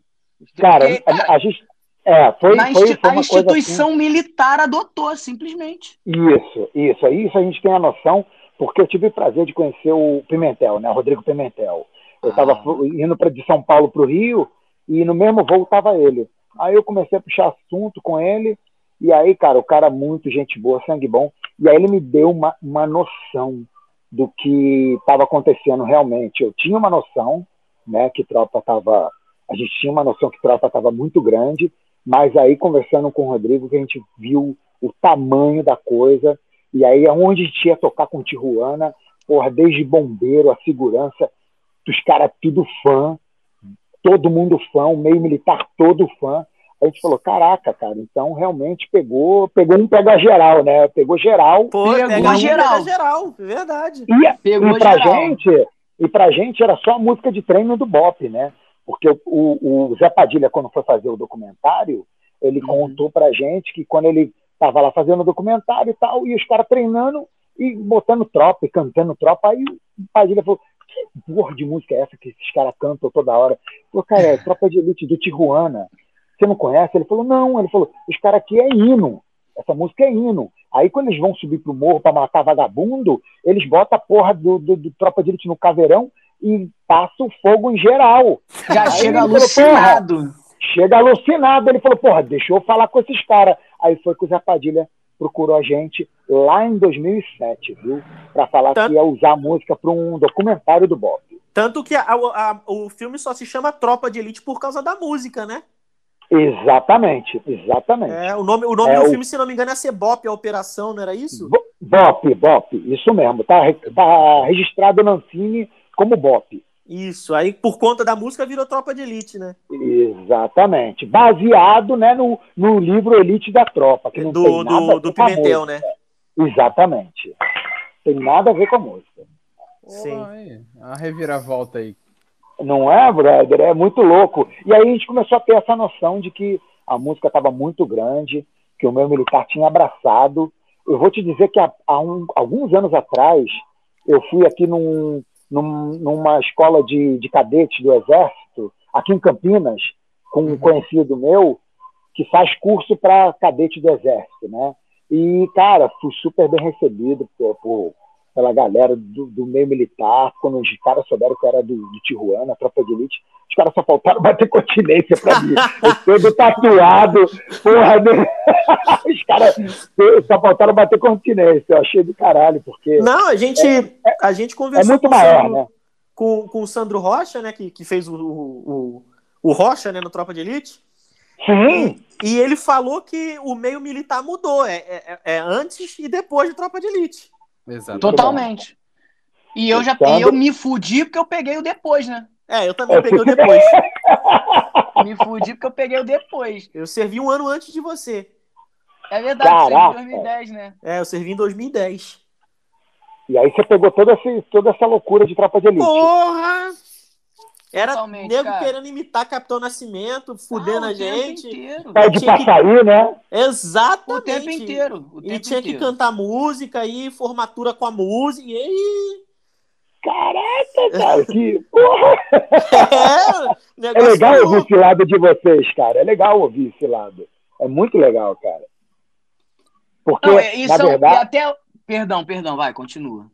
Speaker 5: Cara,
Speaker 3: Porque, cara,
Speaker 5: a, a gente. É, foi, foi, foi
Speaker 3: a instituição militar adotou, simplesmente.
Speaker 5: assim. Isso, isso. Isso a gente tem a noção, porque eu tive o prazer de conhecer o Pimentel, né? O Rodrigo Pimentel. Eu estava
Speaker 3: Ah.
Speaker 5: indo pra, de São Paulo para o Rio e no mesmo voo estava ele. Aí eu comecei a puxar assunto com ele e aí, cara, o cara muito gente boa, sangue bom. E aí ele me deu uma, uma noção do que estava acontecendo realmente. Eu tinha uma noção, né, que tropa estava, a gente tinha uma noção que tropa estava muito grande, mas aí conversando com o Rodrigo que a gente viu o tamanho da coisa e aí aonde a gente ia tocar com Tijuana, porra, desde bombeiro, a segurança, os caras tudo fã, todo mundo fã, o meio militar todo fã. A gente falou, caraca, cara, então realmente pegou, pegou um pega geral, né? Pegou geral.
Speaker 2: Pô,
Speaker 3: Pegou
Speaker 2: pega um,
Speaker 3: geral.
Speaker 2: geral, verdade.
Speaker 5: E,
Speaker 3: Pegou
Speaker 5: e pra
Speaker 3: geral.
Speaker 5: gente, e pra gente era só a música de treino do Bop, né? Porque o, o, o Zé Padilha, quando foi fazer o documentário, ele
Speaker 3: Uhum.
Speaker 5: contou pra gente que quando ele tava lá fazendo o documentário e tal, e os caras treinando e botando tropa e cantando tropa, aí o Padilha falou, que porra de música é essa que esses caras cantam toda hora? Ele falou, cara, é tropa de elite do Tijuana. Você não conhece? Ele falou, não. Ele falou, os caras aqui é hino. Essa música é hino. Aí quando eles vão subir pro morro pra matar vagabundo, eles botam a porra do, do, do Tropa de Elite no caveirão e passam o fogo em geral.
Speaker 3: Já
Speaker 5: Aí
Speaker 3: chega
Speaker 5: ele falou,
Speaker 3: alucinado.
Speaker 5: Chega alucinado. Ele falou, porra, deixa eu falar com esses caras. Aí foi que o Zé Padilha procurou a gente lá em 2007, viu? Pra falar
Speaker 2: Tanto-
Speaker 5: que ia usar a música pra um documentário do Bob.
Speaker 2: Tanto que a- a- o filme só se chama Tropa de Elite por causa da música, né?
Speaker 5: Exatamente, exatamente.
Speaker 2: É, o nome, o nome
Speaker 5: É,
Speaker 2: do
Speaker 5: o-
Speaker 2: filme, se não me engano, é Cebop, a operação, não era isso?
Speaker 5: Bo- Bop, Bop, isso mesmo. Tá, tá registrado na Ancine como Bop.
Speaker 2: Isso, aí por conta da música virou Tropa de Elite, né?
Speaker 5: Exatamente. Baseado né, no, no livro Elite da Tropa, que não tem
Speaker 2: Do,
Speaker 5: nada a
Speaker 2: do, do
Speaker 5: com a
Speaker 2: Pimentel, né?
Speaker 5: Exatamente. Tem nada a ver com a música.
Speaker 2: Sim.
Speaker 4: Aí, a reviravolta aí.
Speaker 5: Não é, brother? É muito louco. E aí a gente começou a ter essa noção de que a música estava muito grande, que o meu militar tinha abraçado. Eu vou te dizer que há, há um- alguns anos atrás, eu fui aqui num, num- numa escola de, de cadetes do Exército, aqui em Campinas, com um conhecido meu, que faz curso para cadete do Exército, né? E, cara, fui super bem recebido por, por- pela galera do, do meio militar. Quando os caras souberam que eu era do, do Tijuana, tropa de elite, os caras só faltaram bater continência pra mim. Eu todo tatuado, porra, né? Os caras só faltaram bater continência. Eu achei do caralho, porque
Speaker 2: Não, a gente, a gente
Speaker 5: é
Speaker 2: conversou
Speaker 5: muito
Speaker 2: com, o
Speaker 5: maior,
Speaker 2: Sandro,
Speaker 5: né?
Speaker 2: com, com o Sandro Rocha, né? Que, que fez o, o, o, Rocha, né, no Tropa de Elite.
Speaker 5: Sim,
Speaker 2: E ele falou que o meio militar mudou. É, é, é antes e depois de Tropa de Elite.
Speaker 4: Exato.
Speaker 3: Totalmente. E eu já e eu me fudi porque eu peguei o depois, né?
Speaker 2: É, eu também
Speaker 5: É,
Speaker 2: peguei o depois.
Speaker 3: Me fudi porque eu peguei o depois.
Speaker 2: Eu servi um ano antes de você.
Speaker 3: É verdade, isso aí
Speaker 5: Caraca.
Speaker 3: em 2010, né?
Speaker 2: É, eu servi em 2010.
Speaker 5: E aí você pegou toda essa, toda essa loucura de tropa de elite.
Speaker 2: Porra! Era
Speaker 3: Totalmente,
Speaker 2: nego
Speaker 3: cara.
Speaker 2: querendo imitar Capitão Nascimento, fudendo
Speaker 3: Ah,
Speaker 2: a
Speaker 3: o tempo
Speaker 2: gente.
Speaker 3: inteiro.
Speaker 5: Pede
Speaker 2: tinha
Speaker 5: pra
Speaker 2: que-
Speaker 5: sair, né?
Speaker 2: Exatamente.
Speaker 3: O tempo inteiro. O
Speaker 2: E
Speaker 3: tempo
Speaker 2: tinha que
Speaker 3: inteiro.
Speaker 2: cantar música aí, formatura com a música. E aí.
Speaker 5: Caraca, cara, que porra!
Speaker 2: É,
Speaker 5: É legal ouvir esse lado de vocês, cara. É legal ouvir esse lado. É muito legal, cara. Porque,
Speaker 3: Não, é- e
Speaker 5: na
Speaker 3: são- e
Speaker 5: verdade.
Speaker 3: até. Perdão, perdão, vai, continua.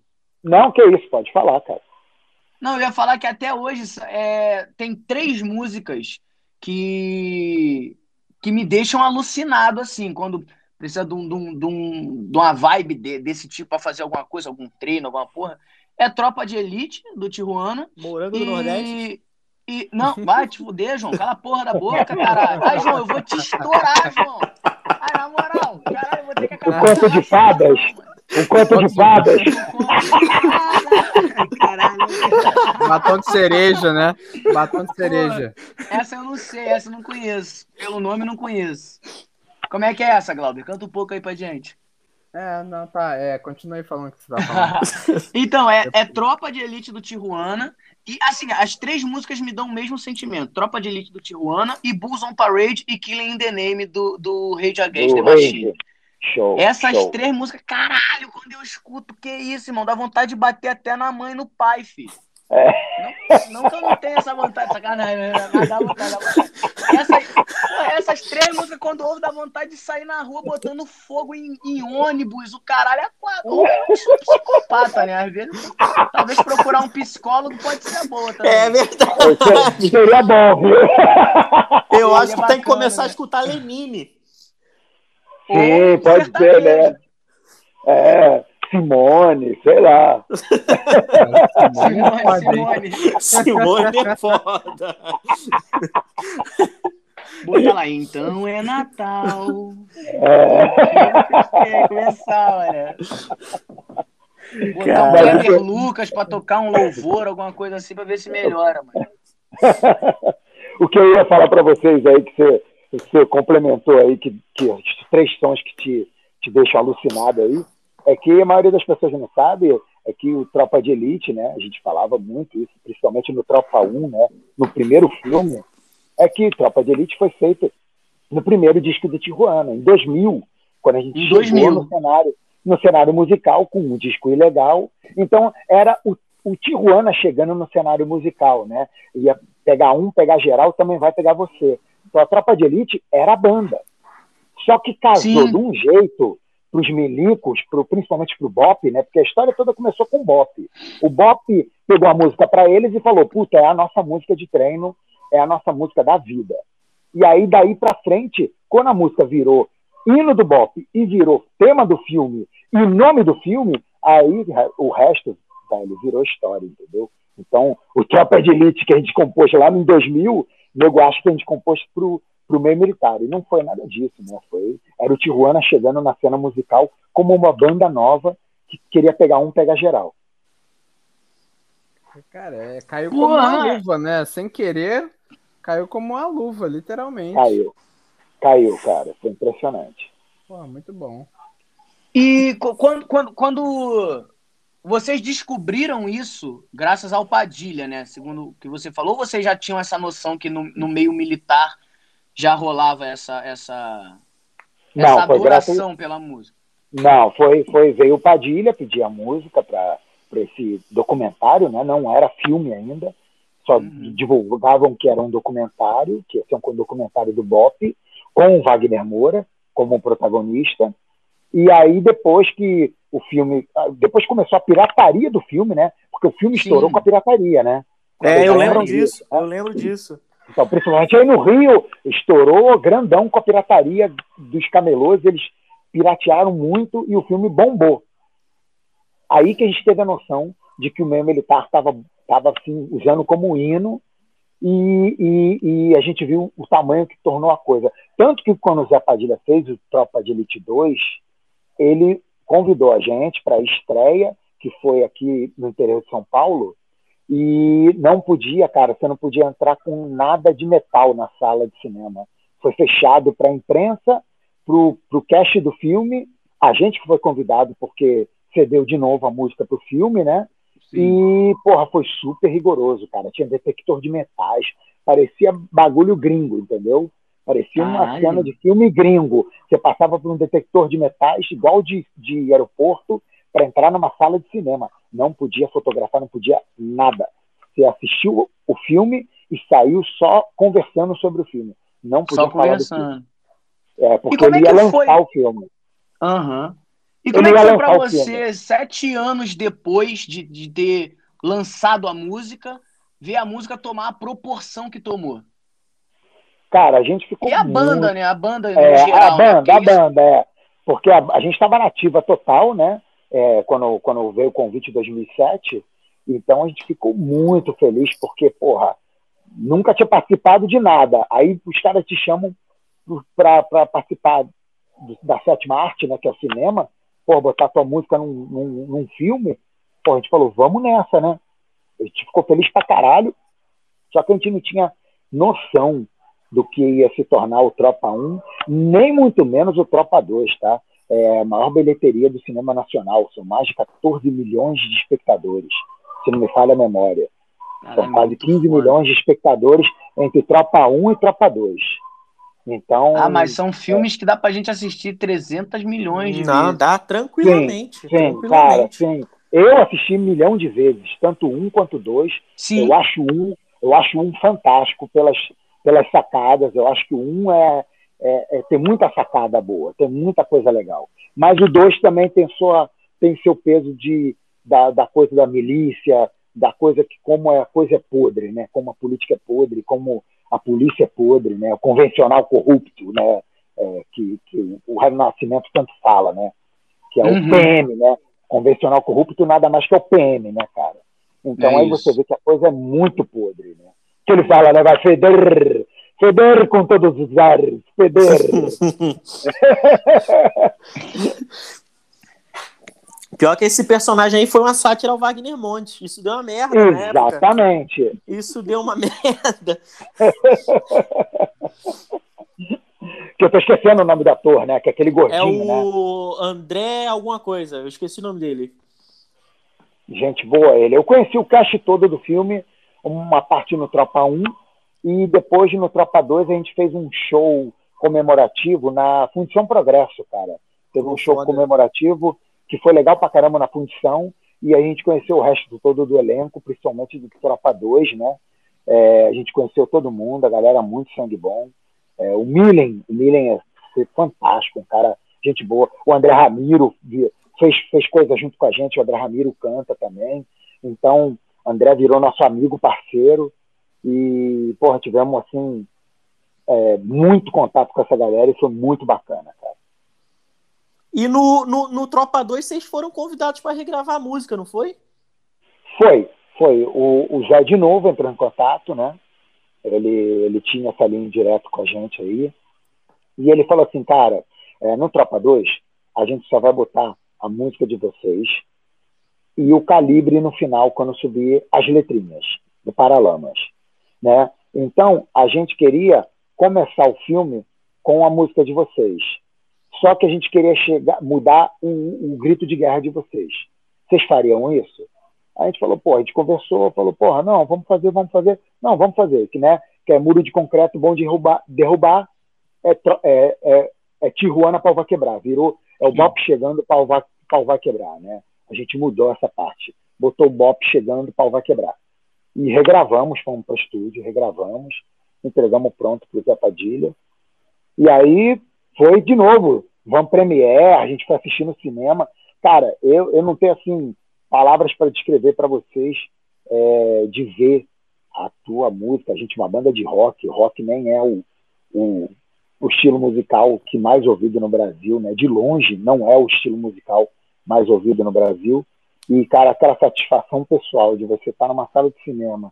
Speaker 5: Não, que isso, pode falar, cara.
Speaker 3: Não, eu ia falar que até hoje é, tem três músicas que, que me deixam alucinado, assim, quando precisa de, um, de, um- de, um- de uma vibe de- desse tipo pra fazer alguma coisa, algum treino, alguma porra. É Tropa de Elite, do Tijuana.
Speaker 2: Morango do Nordeste.
Speaker 3: E, e- não, vai te fuder, João. Cala a porra da boca, caralho. Ai, João, eu vou te estourar, João. Ai, na moral, caralho, eu vou ter que
Speaker 5: O
Speaker 3: acabar.
Speaker 5: conto de fadas. O conto de fadas.
Speaker 3: Caralho.
Speaker 4: Batom de cereja, né? Batom de cereja.
Speaker 3: Essa eu não sei, essa eu não conheço. Pelo nome não conheço. Como é que é essa, Glauber? Canta um pouco aí pra gente.
Speaker 4: É, não, tá. É, continue aí falando o que você tá falando.
Speaker 3: Então, é, é Tropa de Elite do Tijuana. E, assim, as três músicas me dão o mesmo sentimento. Tropa de Elite do Tijuana e Bulls on Parade e Killing in the Name do, do Rage Against the
Speaker 5: Do
Speaker 3: Machine.
Speaker 5: Rage. Show.
Speaker 3: Essas
Speaker 5: show.
Speaker 3: três músicas, caralho, quando eu escuto, que isso, irmão? Dá vontade de bater até na mãe e no pai, filho. Não, não que eu não tenha essa vontade, sacanagem, né? mas dá vontade. Dá vontade. Essas, essas três músicas, quando ouve, dá vontade de sair na rua botando fogo em, em ônibus, o caralho é quatro. Ou eu sou psicopata, né? Às vezes, talvez procurar um psicólogo pode ser boa também.
Speaker 2: É verdade.
Speaker 5: Seria bom, viu?
Speaker 2: Eu acho
Speaker 3: é
Speaker 2: que tem que começar a
Speaker 3: né?
Speaker 2: escutar Lenine.
Speaker 5: Sim,
Speaker 3: Ou
Speaker 5: pode ser, né? É, Simone, sei lá.
Speaker 3: Simone, Simone.
Speaker 2: Simone é foda.
Speaker 3: Bota lá, então é Natal.
Speaker 5: É.
Speaker 3: É, começar, né? Botar um. Kleber Lucas pra tocar um louvor, alguma coisa assim, pra ver se melhora, mano.
Speaker 5: o que eu ia falar para vocês aí, que você, você complementou aí, que, que os três sons que te, te deixam alucinado aí, é que a maioria das pessoas não sabe é que o Tropa de Elite, né, a gente falava muito isso, principalmente no Tropa 1, né, no primeiro filme, é que Tropa de Elite foi feito no primeiro disco do Tijuana, em 2000, quando a gente
Speaker 3: Em
Speaker 5: chegou
Speaker 3: 2000.
Speaker 5: no cenário, no cenário musical com um disco ilegal. Então, era o, o Tijuana chegando no cenário musical, né? Ia pegar um, pegar geral, também vai pegar você. Então, a Tropa de Elite era a banda. Só que casou
Speaker 3: Sim.
Speaker 5: de um jeito para os milicos, pro, principalmente para o Bop, né? Porque a história toda começou com o Bop. O Bop pegou a música para eles e falou: Puta, é a nossa música de treino, é a nossa música da vida. E aí, daí para frente, quando a música virou hino do Bop e virou tema do filme e o nome do filme, aí o resto, velho, virou história, entendeu? Então, o Tropa de Elite que a gente compôs lá em 2000, nego acho que a gente compôs pro, pro meio militar. E não foi nada disso, né? Foi, era o Tijuana chegando na cena musical como uma banda nova que queria pegar um, pegar geral.
Speaker 4: Cara, é, caiu
Speaker 3: Pô,
Speaker 4: como uma luva, né? Sem querer, caiu como uma luva, literalmente.
Speaker 5: Caiu. Caiu, cara. Foi impressionante.
Speaker 4: Pô, muito bom.
Speaker 3: E quando, quando, quando vocês descobriram isso, graças ao Padilha, né? Segundo o que você falou, ou vocês já tinham essa noção que no, no meio militar já rolava essa, essa, essa
Speaker 5: Não, graças,
Speaker 3: adoração pela música?
Speaker 5: Não, foi, foi veio o Padilha pedir a música para esse documentário, né? Não era filme ainda, só
Speaker 3: Uhum.
Speaker 5: divulgavam que era um documentário, que ia ser um documentário do Bop, com o Wagner Moura como protagonista. E aí depois que o filme, depois começou a pirataria do filme, né? Porque o filme
Speaker 3: Sim.
Speaker 5: estourou com a pirataria, né?
Speaker 2: É, eu
Speaker 5: lembram
Speaker 2: lembro disso.
Speaker 5: né?
Speaker 2: Eu lembro disso.
Speaker 5: Então, principalmente aí no Rio, estourou grandão com a pirataria dos camelôs, eles piratearam muito e o filme bombou. Aí que a gente teve a noção de que o meio militar estava tava, assim, usando como hino e, e, e a gente viu o tamanho que tornou a coisa. Tanto que quando o Zé Padilha fez o Tropa de Elite 2, ele convidou a gente para a estreia, que foi aqui no interior de São Paulo, e não podia, cara, você não podia entrar com nada de metal na sala de cinema. Foi fechado para a imprensa, para o cast do filme, a gente que foi convidado porque cedeu de novo a música pro filme, né? E, porra, foi super rigoroso, cara. Tinha detector de metais, parecia bagulho gringo, entendeu? Parecia uma
Speaker 3: Caralho.
Speaker 5: cena de filme gringo. Você passava por um detector de metais, igual de, de aeroporto, para entrar numa sala de cinema. Não podia fotografar, não podia nada. Você assistiu o filme e saiu só conversando sobre o filme. Não podia
Speaker 3: Só
Speaker 5: falar do filme. É, porque
Speaker 3: é
Speaker 5: ele ia
Speaker 3: que
Speaker 5: lançar
Speaker 3: foi?
Speaker 5: o filme.
Speaker 3: Aham. E como
Speaker 5: Ele
Speaker 3: é que
Speaker 5: ia
Speaker 3: foi pra
Speaker 5: o
Speaker 3: você, sete anos depois de, de ter lançado a música, ver a música tomar a proporção que tomou?
Speaker 5: Cara, a gente ficou
Speaker 3: E a
Speaker 5: muito
Speaker 3: banda, né? A banda
Speaker 5: É,
Speaker 3: geral.
Speaker 5: a
Speaker 3: né?
Speaker 5: banda,
Speaker 3: Porque
Speaker 5: a
Speaker 3: isso-
Speaker 5: banda, é. Porque a, a gente estava nativa total, né? É, quando, quando veio o convite em 2007. Então a gente ficou muito feliz, porque, porra, nunca tinha participado de nada. Aí os caras te chamam para participar do- da sétima arte, né? Que é o cinema. Pô, botar tua música num, num, num filme. Pô, a gente falou, vamos nessa, né? A gente ficou feliz pra caralho. Só que a gente não tinha noção do que ia se tornar o Tropa 1, nem muito menos o Tropa 2, tá? É a maior bilheteria do cinema nacional, são mais de 14 milhões de espectadores, se não me falha a memória.
Speaker 3: Cara,
Speaker 5: São
Speaker 3: é
Speaker 5: quase
Speaker 3: muito
Speaker 5: 15
Speaker 3: foda.
Speaker 5: milhões de espectadores entre Tropa 1 e Tropa 2. Então,
Speaker 3: Ah, mas são filmes que dá pra gente assistir 300 milhões de
Speaker 2: Não,
Speaker 3: vezes.
Speaker 2: dá tranquilamente.
Speaker 5: sim, cara,
Speaker 2: tranquilamente.
Speaker 5: sim. Eu assisti um milhão de vezes, tanto um quanto dois.
Speaker 3: Sim.
Speaker 5: Eu acho um, eu acho um fantástico pelas, pelas sacadas. Eu acho que o um é, é, é, tem muita sacada boa, tem muita coisa legal. Mas o dois também tem sua tem seu peso de da, da coisa da milícia, da coisa que como a coisa é podre, né? Como a política é podre, como a polícia é podre, né? O convencional corrupto, né? É, que, que o Renascimento tanto fala, né? Que é
Speaker 3: Uhum.
Speaker 5: o PM, né? Convencional corrupto nada mais que é o PM, né, cara? Então
Speaker 3: É
Speaker 5: aí
Speaker 3: isso.
Speaker 5: você vê que a coisa é muito podre, né? Que ele fala, né? Vai feder, feder com todos os ares, feder.
Speaker 2: Pior que esse personagem aí foi uma sátira ao Wagner Montes. Isso deu uma merda.
Speaker 5: Exatamente.
Speaker 2: Isso deu uma merda.
Speaker 5: Que eu tô esquecendo o nome do ator, né? Que é aquele
Speaker 2: É
Speaker 5: gordinho, né?
Speaker 2: o André alguma coisa. Eu esqueci o nome dele.
Speaker 5: Gente boa ele. Eu conheci o cast todo do filme, uma parte no Tropa 1, e depois no Tropa 2 a gente fez um show comemorativo na Fundição Progresso, cara. Teve um show comemorativo que foi legal pra caramba na Fundição, e a gente conheceu o resto todo do elenco, principalmente do Tropa 2, né? É, a gente conheceu todo mundo, a galera muito sangue bom. É, o Milen, o Milen é fantástico, um cara, gente boa. O André Ramiro fez, fez coisa junto com a gente, o André Ramiro canta também. Então, André virou nosso amigo, parceiro. E, porra, tivemos, assim, é, muito contato com essa galera e foi muito bacana, cara.
Speaker 2: E no, no, no Tropa 2 vocês foram convidados para regravar a música, não foi?
Speaker 5: Foi, foi. O, o Zé de novo entrou em contato, né? Ele, ele tinha essa linha direto com a gente aí. E ele falou assim, cara, é, no Tropa 2, a gente só vai botar a música de vocês e o calibre no final, quando subir as letrinhas do Paralamas, né? Então, a gente queria começar o filme com a música de vocês. Só que a gente queria chegar, mudar o, o grito de guerra de vocês. Vocês fariam isso? A gente falou, pô, a gente conversou, falou, porra, não, vamos fazer, vamos fazer. Não, vamos fazer, que, né, que é muro de concreto bom de derrubar, derrubar é, é, é, é Tijuana pau vai quebrar. Virou, é o Bop chegando, pau vai, pau vai quebrar, né? A gente mudou essa parte. Botou o Bop chegando, pau vai quebrar. E regravamos, fomos para o estúdio, regravamos, entregamos pronto para o Zé Padilha. E aí foi de novo, vamos premiere, a gente foi assistir no cinema. Cara, eu, eu não tenho assim palavras para descrever para vocês é, de ver a tua música. A gente é uma banda de rock, rock nem é o, o, o estilo musical que mais ouvido no Brasil, né? De longe não é o estilo musical mais ouvido no Brasil. E, cara, aquela satisfação pessoal de você estar numa sala de cinema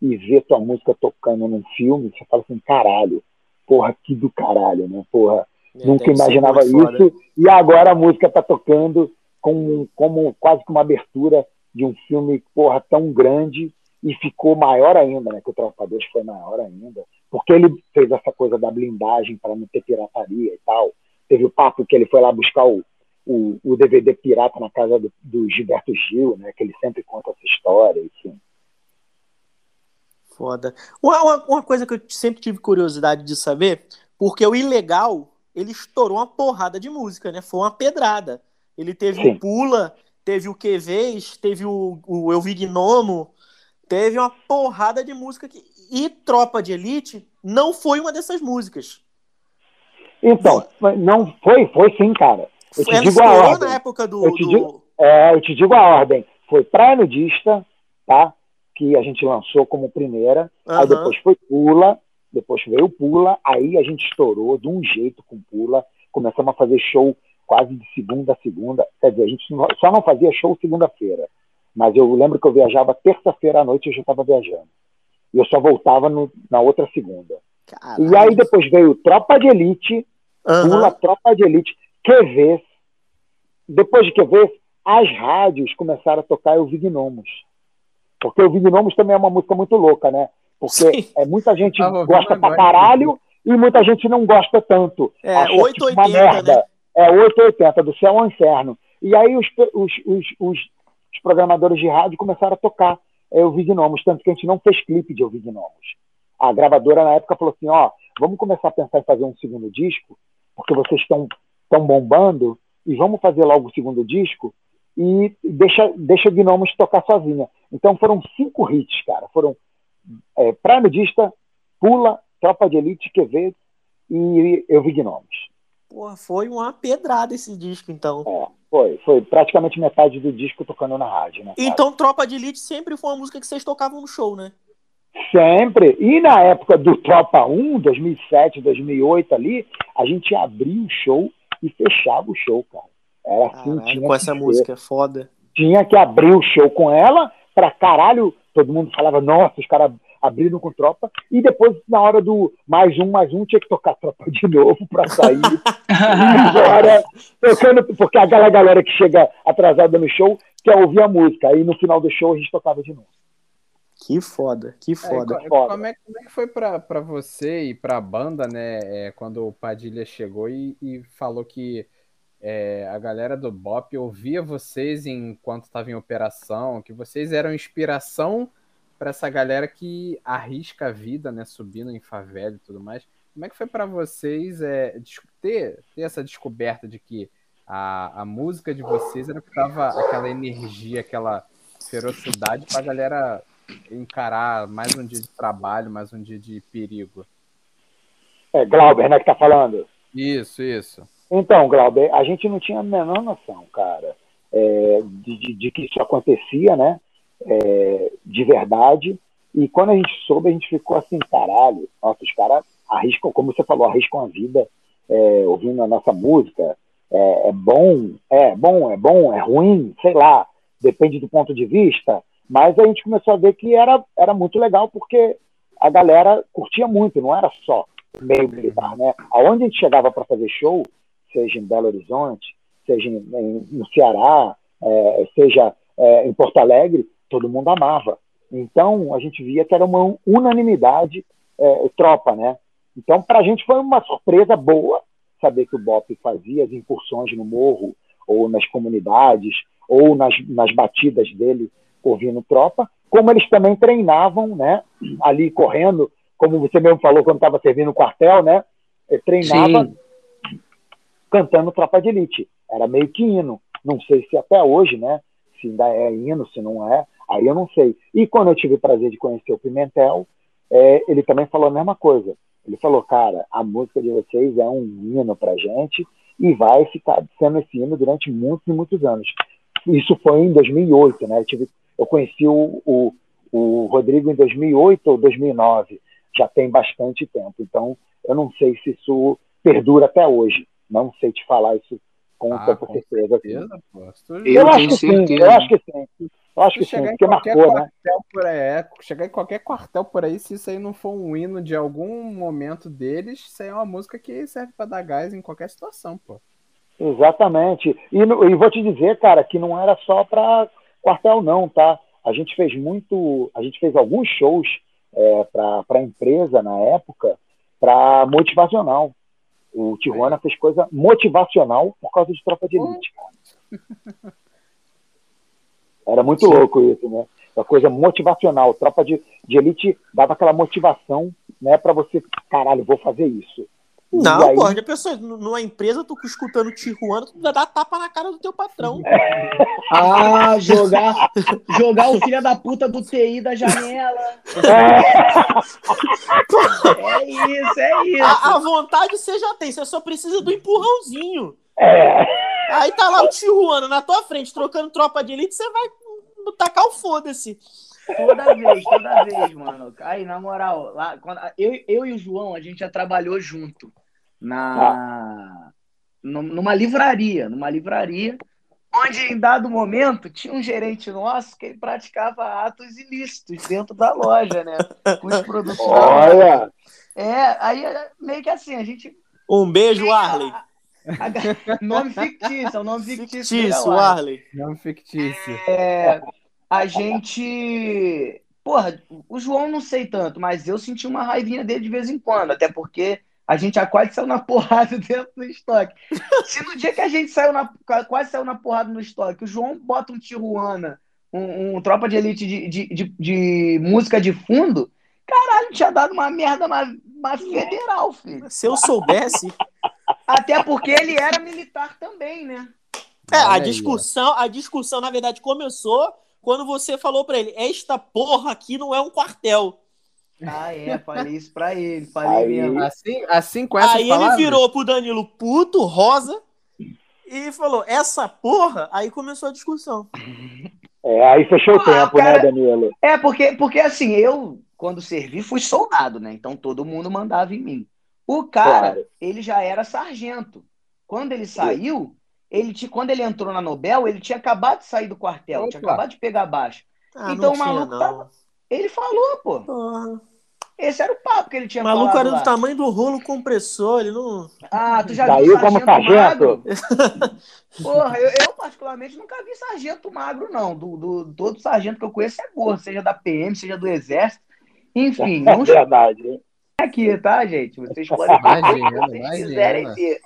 Speaker 5: e ver tua música tocando num filme, você fala assim, caralho, porra, que do caralho, né? Porra,
Speaker 2: É,
Speaker 5: nunca imaginava isso. E agora a música tá tocando como, como quase que uma abertura de um filme, porra, tão grande e ficou maior ainda, né? Que o Tropa 2 foi maior ainda. Porque ele fez essa coisa da blindagem para não ter pirataria e tal. Teve o papo que ele foi lá buscar o, o, o DVD pirata na casa do, do Gilberto Gil, né? Que ele sempre conta essa história, enfim.
Speaker 2: Foda. Uma, uma, coisa que eu sempre tive curiosidade de saber, porque o Ilegal, ele estourou uma porrada de música, né? Foi uma pedrada. Ele teve
Speaker 5: Sim.
Speaker 2: o Pula, teve o QVs, teve o, o Eu Vi Gnomo, teve uma porrada de música. Que... E Tropa de Elite não foi uma dessas músicas.
Speaker 5: Então, não foi, foi sim, cara. Eu te digo a ordem.
Speaker 2: na época do.
Speaker 5: Eu te
Speaker 2: do-
Speaker 5: digo- É, eu te digo a ordem. Foi Praia Nudista, tá? Que a gente lançou como primeira. Aí
Speaker 2: Aham.
Speaker 5: depois foi Pula, depois veio Pula, aí a gente estourou de um jeito com Pula. Começamos a fazer show quase de segunda a segunda. Quer dizer, a gente só não fazia show segunda-feira. Mas eu lembro que eu viajava terça-feira à noite eu já estava viajando. E eu só voltava no- na outra segunda.
Speaker 2: Caralho.
Speaker 5: E aí depois veio Tropa de Elite,
Speaker 2: Aham.
Speaker 5: Pula, Tropa de Elite, QVs. Depois de QVs, as rádios começaram a tocar o Vignomos. Porque o Vignomos também é uma música muito louca, né? Porque
Speaker 2: Sim.
Speaker 5: é, muita gente
Speaker 4: ouvindo
Speaker 5: gosta pra caralho e muita gente não gosta tanto.
Speaker 2: É,
Speaker 5: Acha tipo
Speaker 2: 880,
Speaker 5: uma merda.
Speaker 2: né?
Speaker 5: É 880, do céu ao inferno. E aí os, os, os, os, os programadores de rádio começaram a tocar é, o Vignomos, tanto que a gente não fez clipe de O Vignomos. A gravadora na época falou assim, ó, vamos começar a pensar em fazer um segundo disco, porque vocês estão tão bombando, e vamos fazer logo o segundo disco, e deixa, deixa Gnomos tocar sozinha. Então foram cinco hits, cara. Foram é, Praia Nudista, Pula, Tropa de Elite, QV e Eu Vi Gnomos.
Speaker 2: Porra, foi uma pedrada esse disco, então.
Speaker 5: É, foi. Foi praticamente metade do disco tocando na rádio, né? cara?
Speaker 2: Então, Tropa de Elite sempre foi uma música que vocês tocavam no show, né?
Speaker 5: Sempre. E na época do Tropa 1, 2007, 2008 ali, a gente abria o show e fechava o show, cara. Era assim, tinha
Speaker 2: com essa
Speaker 5: ser.
Speaker 2: música é foda.
Speaker 5: Tinha que abrir o show com ela, pra caralho, todo mundo falava, nossa, os caras abriram com tropa, e depois, na hora do mais um, mais um, tinha que tocar tropa de novo pra sair. e embora, tocando, porque aquela galera que chega atrasada no show quer ouvir a música. Aí no final do show a gente tocava de novo.
Speaker 2: Que foda, que
Speaker 4: É,
Speaker 2: foda.
Speaker 4: co-
Speaker 5: foda.
Speaker 4: como, é, como é que foi pra, pra você e pra banda, né? é, quando o Padilha chegou e, e falou que é, a galera do Bop ouvia vocês enquanto estava em operação, que vocês eram inspiração para essa galera que arrisca a vida, né? Subindo em favela e tudo mais. Como é que foi pra vocês é, ter, ter essa descoberta de que a, a música de vocês era que dava aquela energia, aquela ferocidade pra galera encarar mais um dia de trabalho, mais um dia de perigo.
Speaker 5: É, Glauber, né, que tá falando.
Speaker 4: Isso, isso.
Speaker 5: Então, Glauber, a gente não tinha a menor noção, cara, é, de, de- de que isso acontecia, né? é, de verdade. E quando a gente soube, a gente ficou assim, caralho, nossa, os caras arriscam, como você falou, arriscam a vida é, ouvindo a nossa música. É, é bom, é bom, é bom, é ruim, sei lá, depende do ponto de vista. Mas a gente começou a ver que era, era muito legal porque a galera curtia muito, não era só meio militar, né? Aonde a gente chegava para fazer show, seja em Belo Horizonte, seja em, em- no Ceará, é, seja é, em Porto Alegre, todo mundo amava. Então a gente via que era uma unanimidade é, tropa, né? Então para a gente foi uma surpresa boa saber que o Bop fazia as incursões no morro ou nas comunidades ou nas, nas batidas dele ouvindo tropa, como eles também treinavam, né? Ali correndo, como você mesmo falou quando estava servindo o quartel, né? eh, Treinava
Speaker 3: Sim.
Speaker 5: cantando Tropa de Elite. Era meio que hino. Não sei se até hoje, né? Se ainda é hino, se não é. Aí eu não sei. E quando eu tive o prazer de conhecer o Pimentel, é, ele também falou a mesma coisa. Ele falou, cara, a música de vocês é um hino pra gente e vai ficar sendo esse hino durante muitos e muitos anos. Isso foi em 2008, né? Eu, tive, eu conheci o, o, o Rodrigo em 2008 ou 2009. Já tem bastante tempo. Então, eu não sei se isso perdura até hoje. Não sei te falar isso com
Speaker 4: Ah,
Speaker 5: tanta
Speaker 4: com
Speaker 5: certeza. assim.
Speaker 4: Certeza, tu,
Speaker 3: Eu
Speaker 5: Eu, acho
Speaker 3: tenho
Speaker 5: que sim,
Speaker 3: certeza.
Speaker 5: eu acho que sim. Eu acho que
Speaker 4: tu
Speaker 5: sim,
Speaker 4: chegar em
Speaker 5: porque
Speaker 4: qualquer
Speaker 5: marcou, né?
Speaker 4: quartel por aí, é, chegar em qualquer quartel por aí, se isso aí não for um hino de algum momento deles, isso aí é uma música que serve pra dar gás em qualquer situação, pô.
Speaker 5: Exatamente. E, e vou te dizer, cara, que não era só para quartel, não, tá? A gente fez muito, a gente fez alguns shows é, para a empresa na época para motivacional. O Tijuana fez coisa motivacional por causa de tropa de elite, cara. Era muito louco isso, né? Uma coisa motivacional. Tropa de, de elite dava aquela motivação, né, para você, caralho, vou fazer isso.
Speaker 2: Não,
Speaker 5: aí-
Speaker 2: pensou, n- numa empresa, tu escutando Tijuana, tu vai dar tapa na cara do teu patrão.
Speaker 3: Ah, jogar, jogar o filho da puta do TI da janela. É isso, é isso.
Speaker 2: A, a vontade você já tem, você só precisa do empurrãozinho.
Speaker 5: É.
Speaker 2: Aí tá lá o Tijuana na tua frente, trocando tropa de elite, você vai tacar o foda-se.
Speaker 3: Toda vez, toda vez, mano. Aí, na moral, lá, quando, eu, eu e o João, a gente já trabalhou junto na num- numa livraria, numa livraria, onde em dado momento tinha um gerente nosso que ele praticava atos ilícitos dentro da loja, né? Com os produtos.
Speaker 5: Olha,
Speaker 3: É, aí é meio que assim, a gente.
Speaker 2: Um beijo, Arley.
Speaker 3: a- nome fictício, é o nome fictício.
Speaker 2: Fictício,
Speaker 3: Arley.
Speaker 2: Arley.
Speaker 4: Não fictício.
Speaker 3: É, a gente. Porra, o João não sei tanto, mas eu senti uma raivinha dele de vez em quando, até porque a gente já quase saiu na porrada dentro do estoque. Se no dia que a gente saiu na, quase saiu na porrada no estoque, o João bota um Tijuana, um, um tropa de elite de, de, de, de música de fundo, caralho, tinha dado uma merda, uma, uma federal, filho.
Speaker 2: Se eu soubesse,
Speaker 3: Até porque ele era militar também, né?
Speaker 2: É, a discussão, a discussão, na verdade, começou quando você falou pra ele: esta porra aqui não é um quartel.
Speaker 3: Ah, é, falei isso pra ele, falei
Speaker 5: Aí-
Speaker 3: mesmo.
Speaker 4: Assim, assim com essas
Speaker 2: Aí
Speaker 4: palavras?
Speaker 2: ele virou pro Danilo puto, rosa, e falou: essa porra. Aí começou a discussão.
Speaker 5: É, aí fechou o
Speaker 3: Ah,
Speaker 5: tempo,
Speaker 3: cara-
Speaker 5: né, Danilo?
Speaker 3: É, porque, porque assim, eu, quando servi, fui soldado, né? Então todo mundo mandava em mim. O cara,
Speaker 5: Claro.
Speaker 3: ele já era sargento. Quando ele saiu, ele ti- quando ele entrou na Nobel, ele tinha acabado de sair do quartel, tinha
Speaker 4: Opa.
Speaker 3: acabado de pegar baixo.
Speaker 2: Ah,
Speaker 3: Então o
Speaker 2: tinha,
Speaker 3: maluco
Speaker 2: não.
Speaker 3: tava- Ele falou, pô.
Speaker 2: Porra.
Speaker 3: Esse era o papo que ele
Speaker 2: O
Speaker 3: tinha
Speaker 2: maluco
Speaker 3: falado
Speaker 2: era do
Speaker 3: lá.
Speaker 2: tamanho do rolo compressor, ele não.
Speaker 3: Ah, tu já
Speaker 5: Saiu
Speaker 3: viu
Speaker 5: como
Speaker 3: sargento magro?
Speaker 5: sargento?
Speaker 3: Porra, eu, eu particularmente nunca vi sargento magro, não. Do, do- todo sargento que eu conheço é gordo, seja da PM, seja do Exército. Enfim, não
Speaker 5: É verdade.
Speaker 3: aqui, tá, gente? Vocês podem
Speaker 4: Imagina,
Speaker 3: se vocês quiserem ver.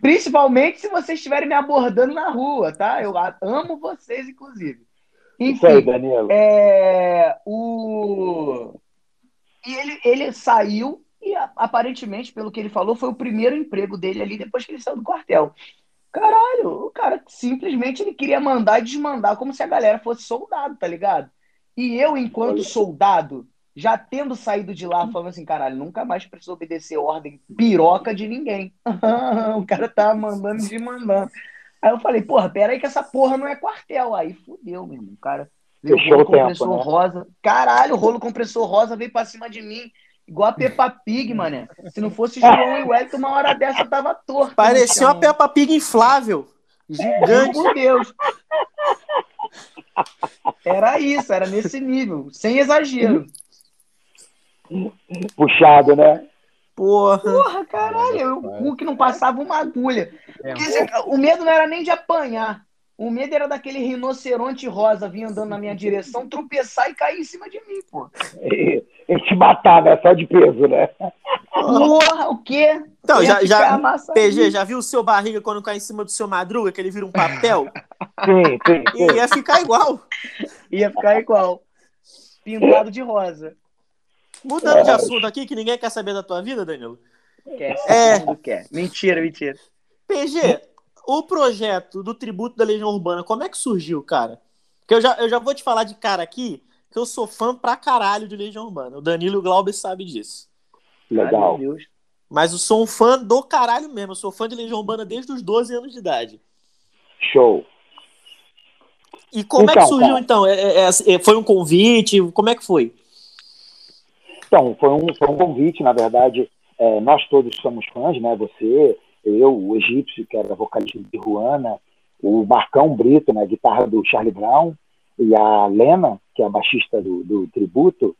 Speaker 3: Principalmente se vocês estiverem me abordando na rua, tá? Eu amo vocês, inclusive.
Speaker 5: Isso aí,
Speaker 3: Enfim,
Speaker 5: Danilo.
Speaker 3: é, o... e ele, ele saiu e aparentemente, pelo que ele falou, foi o primeiro emprego dele ali depois que ele saiu do quartel. Caralho, o cara simplesmente ele queria mandar e desmandar como se a galera fosse soldado, tá ligado? E eu, enquanto soldado, já tendo saído de lá, falando assim, caralho, nunca mais preciso obedecer ordem piroca de ninguém. o cara tava mandando e desmandando. Aí eu falei, porra, pera aí que essa porra não é quartel. Aí fudeu, meu irmão. O cara veio o
Speaker 5: Fechou
Speaker 3: rolo
Speaker 5: o tempo,
Speaker 3: compressor
Speaker 5: né?
Speaker 3: rosa. Caralho, o rolo compressor rosa veio pra cima de mim. Igual a Peppa Pig, mané. Se não fosse João e Wellington, uma hora dessa eu tava torto.
Speaker 2: Parecia uma. Peppa Pig inflável. Gigante.
Speaker 3: por Deus. Era isso, era nesse nível, sem exagero.
Speaker 5: Puxado, né?
Speaker 2: Porra.
Speaker 3: Porra, caralho, o cu que não passava uma agulha.
Speaker 4: É,
Speaker 3: Porque, assim, o medo não era nem de apanhar. O medo era daquele rinoceronte rosa vir andando na minha direção, tropeçar e cair em cima de mim, pô.
Speaker 5: E, e te matar, né? Só de peso, né?
Speaker 3: Porra, o quê?
Speaker 2: Então, já,
Speaker 3: ficar
Speaker 2: já. PG, já viu o seu barriga quando cai em cima do seu madruga, que ele vira um papel?
Speaker 5: Sim, sim,
Speaker 2: E
Speaker 5: sim.
Speaker 2: ia ficar igual.
Speaker 3: Ia ficar igual. Pintado de rosa.
Speaker 2: Mudando de assunto aqui, que ninguém quer saber da tua vida, Danilo.
Speaker 3: Quer,
Speaker 2: É.
Speaker 3: quer. Mentira, mentira.
Speaker 2: PG, o projeto do tributo da Legião Urbana, como é que surgiu, cara? Porque eu já, eu já vou te falar de cara aqui, que eu sou fã pra caralho de Legião Urbana. O Danilo Glauber sabem disso.
Speaker 5: Legal.
Speaker 2: Mas eu sou um fã do caralho mesmo. Eu sou fã de Legião Urbana desde os 12 anos de idade.
Speaker 5: Show.
Speaker 2: E como é
Speaker 5: Então,
Speaker 2: que surgiu,
Speaker 5: cara.
Speaker 2: então? É- é- é- foi um convite? Como é que foi?
Speaker 5: Então, foi um, foi um convite, na verdade. é, nós todos somos fãs, né? Você, eu, o Egípcio, que era vocalista de Ruana, o Marcão Brito, na guitarra do Charlie Brown, e a Lena, que é a baixista do, do tributo.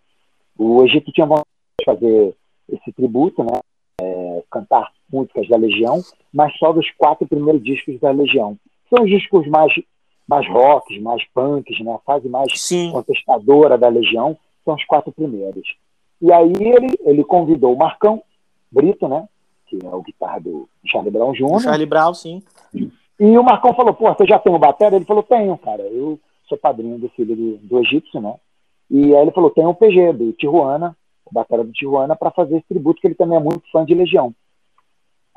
Speaker 5: O Egípcio tinha vontade de fazer esse tributo, né? É, cantar músicas da Legião, mas só dos quatro primeiros discos da Legião. São os discos mais, mais rocks, mais punks, né? A fase mais
Speaker 2: Sim.
Speaker 5: contestadora da Legião, são os quatro primeiros. E aí ele, ele convidou o Marcão Brito, né? Que é o guitarra do Charlie Brown Jr.
Speaker 2: Charlie Brown, sim.
Speaker 5: E o Marcão falou, pô, você já tem o batera? Ele falou, tenho, cara. Eu sou padrinho do filho do, do egípcio, né? E aí ele falou, tem o PG, do Tijuana, o batera do Tijuana, para fazer esse tributo, que ele também é muito fã de Legião.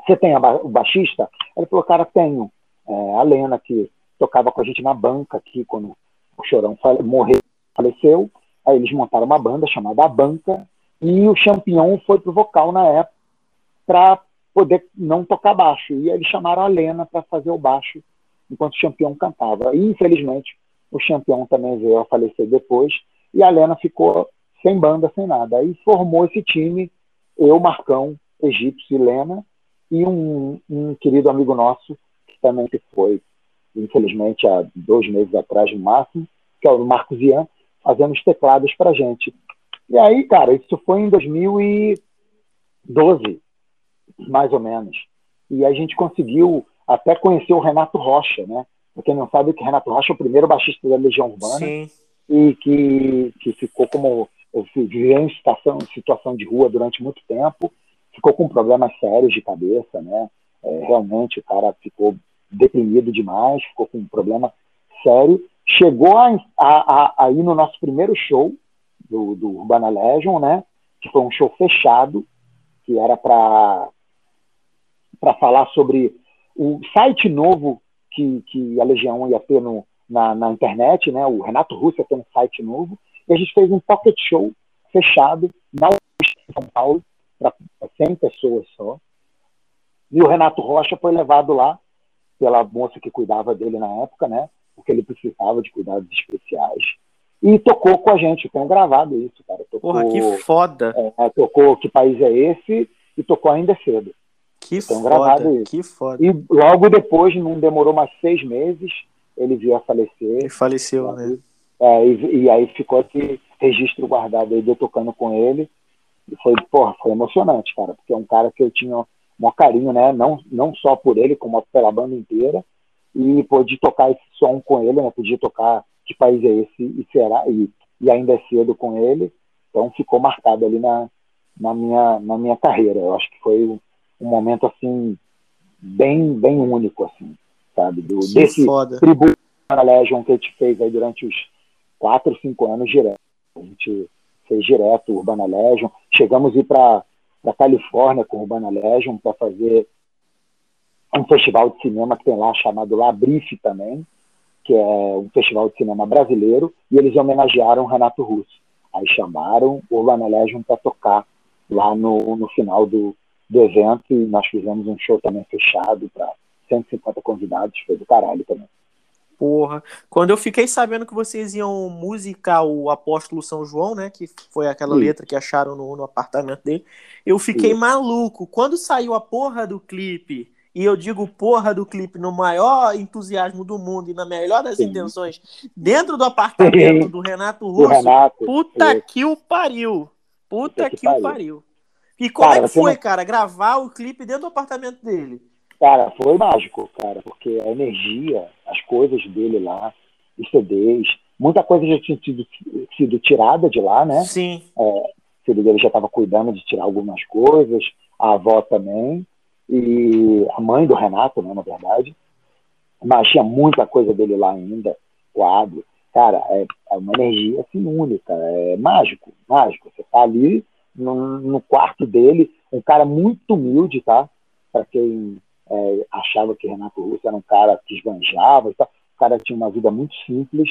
Speaker 5: Você tem ba- o baixista? Ele falou, cara, tenho. É, a Lena, que tocava com a gente na banca aqui, quando o Chorão fale- morreu, faleceu. Aí eles montaram uma banda chamada A Banca, e o Champion foi pro vocal na época, para poder não tocar baixo. E eles chamaram a Lena para fazer o baixo enquanto o Champion cantava. E, infelizmente, o Champion também veio a falecer depois, e a Lena ficou sem banda, sem nada. Aí formou esse time, eu, Marcão, Egípcio e Lena, e um, um querido amigo nosso, que também foi, infelizmente, há dois meses atrás, no máximo, que é o Marcos Ian, fazendo os teclados pra gente. E aí, cara, isso foi em 2012, mais ou menos. E a gente conseguiu até conhecer o Renato Rocha, né? Pra quem não sabe, que Renato Rocha é o primeiro baixista da Legião Urbana
Speaker 2: Sim.
Speaker 5: e que, que ficou como viveu em situação, situação de rua durante muito tempo, ficou com problemas sérios de cabeça, né? É, realmente o cara ficou deprimido demais, ficou com um problema sério. Chegou a, a, a, a ir no nosso primeiro show do, do Urbana Legion, né? Que foi um show fechado, que era para falar sobre o site novo que, que a Legião ia ter no, na, na internet, né? O Renato Russo ia ter um site novo. E a gente fez um pocket show fechado na em São Paulo, para 100 pessoas só. E o Renato Rocha foi levado lá pela moça que cuidava dele na época, né? Porque ele precisava de cuidados especiais. E tocou com a gente, tem gravado isso, cara. Tocou,
Speaker 2: Porra, que foda.
Speaker 5: É, tocou Que País é Esse e tocou Ainda é Cedo.
Speaker 2: Que tem gravado
Speaker 5: foda,
Speaker 2: isso. que foda.
Speaker 5: E logo depois, não demorou mais seis meses, ele veio a falecer.
Speaker 2: Ele faleceu, né?
Speaker 5: É, e, e, aí ficou esse registro guardado aí de eu tocando com ele. E foi, porra, foi emocionante, cara, porque é um cara que eu tinha um carinho, né? Não, não só por ele, como pela banda inteira. E pude tocar esse som com ele, né? Podia tocar Que País é Esse e será, e, e ainda é cedo com ele. Então ficou marcado ali na, na, minha, na minha carreira. Eu acho que foi um momento assim bem bem único assim sabe do
Speaker 2: que
Speaker 5: desse
Speaker 2: foda.
Speaker 5: tributo na Legion que a gente fez aí durante os quatro cinco anos direto a gente fez direto Urbana Legion chegamos a ir para para Califórnia com o Urbana Legion para fazer um festival de cinema que tem lá chamado Labrife também que é um festival de cinema brasileiro e eles homenagearam Renato Russo aí chamaram o Urbana Legion para tocar lá no, no final do, do evento e nós fizemos um show também fechado para 150 convidados, foi do caralho também.
Speaker 2: Porra, quando eu fiquei sabendo que vocês iam musicar o Apóstolo São João, né, que foi aquela
Speaker 5: Sim.
Speaker 2: letra que acharam no, no apartamento dele, eu fiquei
Speaker 5: Sim.
Speaker 2: maluco. Quando saiu a porra do clipe, e eu digo porra do clipe no maior entusiasmo do mundo e na melhor das
Speaker 5: Sim.
Speaker 2: intenções, dentro do apartamento do Renato
Speaker 5: Do
Speaker 2: Russo,
Speaker 5: Renato.
Speaker 2: puta
Speaker 5: é,
Speaker 2: que o pariu. Puta
Speaker 5: que
Speaker 2: que o
Speaker 5: pariu.
Speaker 2: E como
Speaker 5: Cara,
Speaker 2: é que foi,
Speaker 5: não-
Speaker 2: cara, gravar o clipe dentro do apartamento dele?
Speaker 5: Cara, foi mágico, cara, porque a energia, as coisas dele lá, os CDs, muita coisa já tinha sido, sido tirada de lá, né?
Speaker 2: Sim.
Speaker 5: o filho dele já estava cuidando de tirar algumas coisas, a avó também, e a mãe do Renato, né, na verdade. Mas tinha muita coisa dele lá ainda, quadro. Cara, é, é uma energia assim única, é mágico, mágico. Você tá ali no, no quarto dele, um cara muito humilde, tá? Para quem é, achava que Renato Russo era um cara que esbanjava e tal. O cara tinha uma vida muito simples,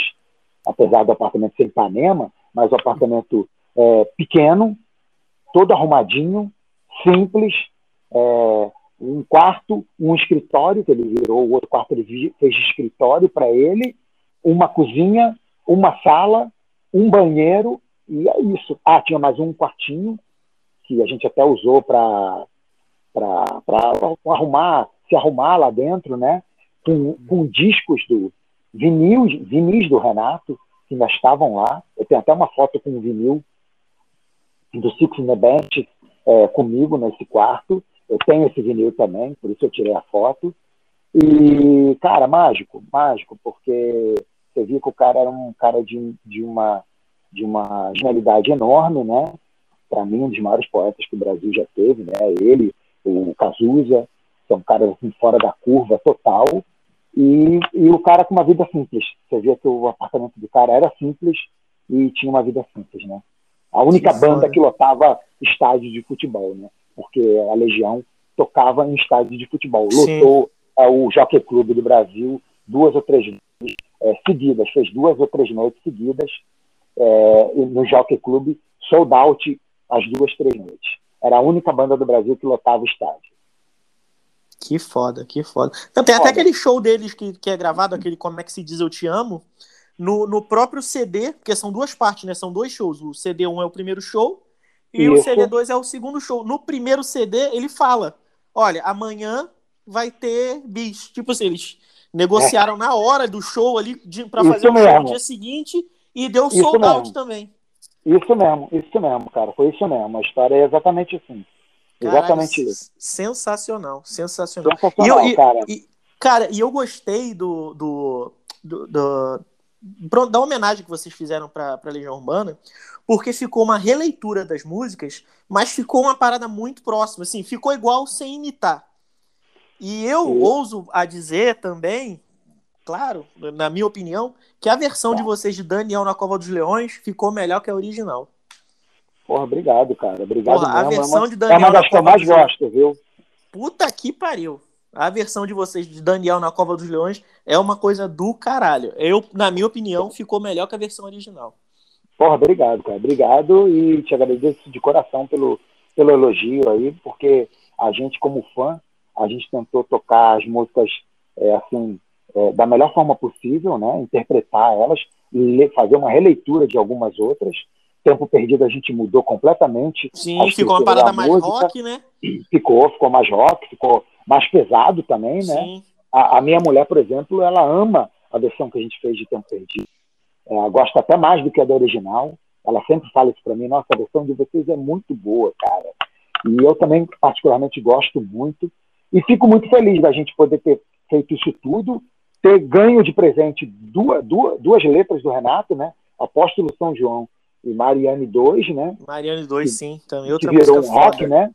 Speaker 5: apesar do apartamento ser em Ipanema, mas o apartamento é, pequeno, todo arrumadinho, simples, é, um quarto, um escritório, que ele virou, o outro quarto ele fez de escritório para ele, uma cozinha, uma sala, um banheiro, e é isso. Ah, tinha mais um quartinho, que a gente até usou para arrumar, se arrumar lá dentro, né? Com, com discos do vinil, vinis do Renato, que ainda estavam lá. Eu tenho até uma foto com vinil do Six Bench é, comigo nesse quarto. Eu tenho esse vinil também, por isso eu tirei a foto. E, cara, mágico, mágico, porque você viu que o cara era um cara de, de uma de uma genialidade enorme, né? Para mim, um dos maiores poetas que o Brasil já teve, né? Ele, o Cazuza, são caras assim, fora da curva total. E, e o cara com uma vida simples. Você via que o apartamento do cara era simples e tinha uma vida simples, né? A única
Speaker 2: Que
Speaker 5: banda que lotava estádio de futebol, né? Porque a Legião tocava em estádio de futebol.
Speaker 2: Sim.
Speaker 5: Lotou é, o Jockey Clube do Brasil duas ou três vezes é, seguidas, fez duas ou três noites seguidas é, no Jockey Clube, sold out as duas, três noites. Era a única banda do Brasil que lotava o estádio.
Speaker 2: Que foda, que foda. Não, tem até
Speaker 5: Foda.
Speaker 2: aquele show deles que, que é gravado, aquele Como é que se diz Eu Te Amo, no, no próprio CD, porque são duas partes, né? São dois shows. O CD1 é o primeiro show e o
Speaker 5: Isso.
Speaker 2: CD2 é o segundo show. No primeiro CD, ele fala: Olha, amanhã vai ter bis. Tipo assim, eles negociaram na hora do show ali
Speaker 5: Isso
Speaker 2: fazer o show no dia seguinte e deu
Speaker 5: Isso
Speaker 2: sold out
Speaker 5: mesmo.
Speaker 2: também.
Speaker 5: Isso mesmo, isso mesmo, cara. Foi isso mesmo. A história é exatamente assim. Exatamente
Speaker 2: Caralho,
Speaker 5: isso.
Speaker 2: Sensacional, sensacional.
Speaker 5: Sensacional,
Speaker 2: E eu-
Speaker 5: cara.
Speaker 2: E, cara, e eu gostei do, do, do, do- da homenagem que vocês fizeram pra Legião Urbana, porque ficou uma releitura das músicas, mas ficou uma parada muito próxima, assim, ficou igual sem imitar. E eu ouso a dizer também, claro, na minha opinião, que a versão
Speaker 5: Tá.
Speaker 2: de vocês de Daniel na Cova dos Leões ficou melhor que a original.
Speaker 5: Porra, obrigado, cara. Obrigado
Speaker 2: Porra, a
Speaker 5: mesmo.
Speaker 2: versão
Speaker 5: é uma,
Speaker 2: de
Speaker 5: é
Speaker 2: Daniel
Speaker 5: uma
Speaker 2: na
Speaker 5: das que eu mais gosto, viu?
Speaker 2: Puta que pariu. A versão de vocês de Daniel na Cova dos Leões é uma coisa do caralho. Eu, na minha opinião, ficou melhor que a versão original.
Speaker 5: Porra, obrigado, cara. Obrigado e te agradeço de coração pelo, pelo elogio aí, porque a gente, como fã, a gente tentou tocar as músicas é, assim é, da melhor forma possível, né? Interpretar elas, fazer uma releitura de algumas outras. Tempo Perdido a gente mudou completamente.
Speaker 2: Sim, ficou uma parada mais rock, né?
Speaker 5: Ficou, ficou mais rock, ficou mais pesado também, né? A, a, minha mulher, por exemplo, ela ama a versão que a gente fez de Tempo Perdido. É, gosta até mais do que a da original. Ela sempre fala isso para mim: nossa, a versão de vocês é muito boa, cara. E eu também, particularmente, gosto muito. E fico muito feliz da gente poder ter feito isso tudo, ter ganho de presente duas, duas, duas letras do Renato, né? Apóstolo São João e Mariane 2, né?
Speaker 2: Mariane 2, sim. Também
Speaker 5: outra que virou um rock, foda. né?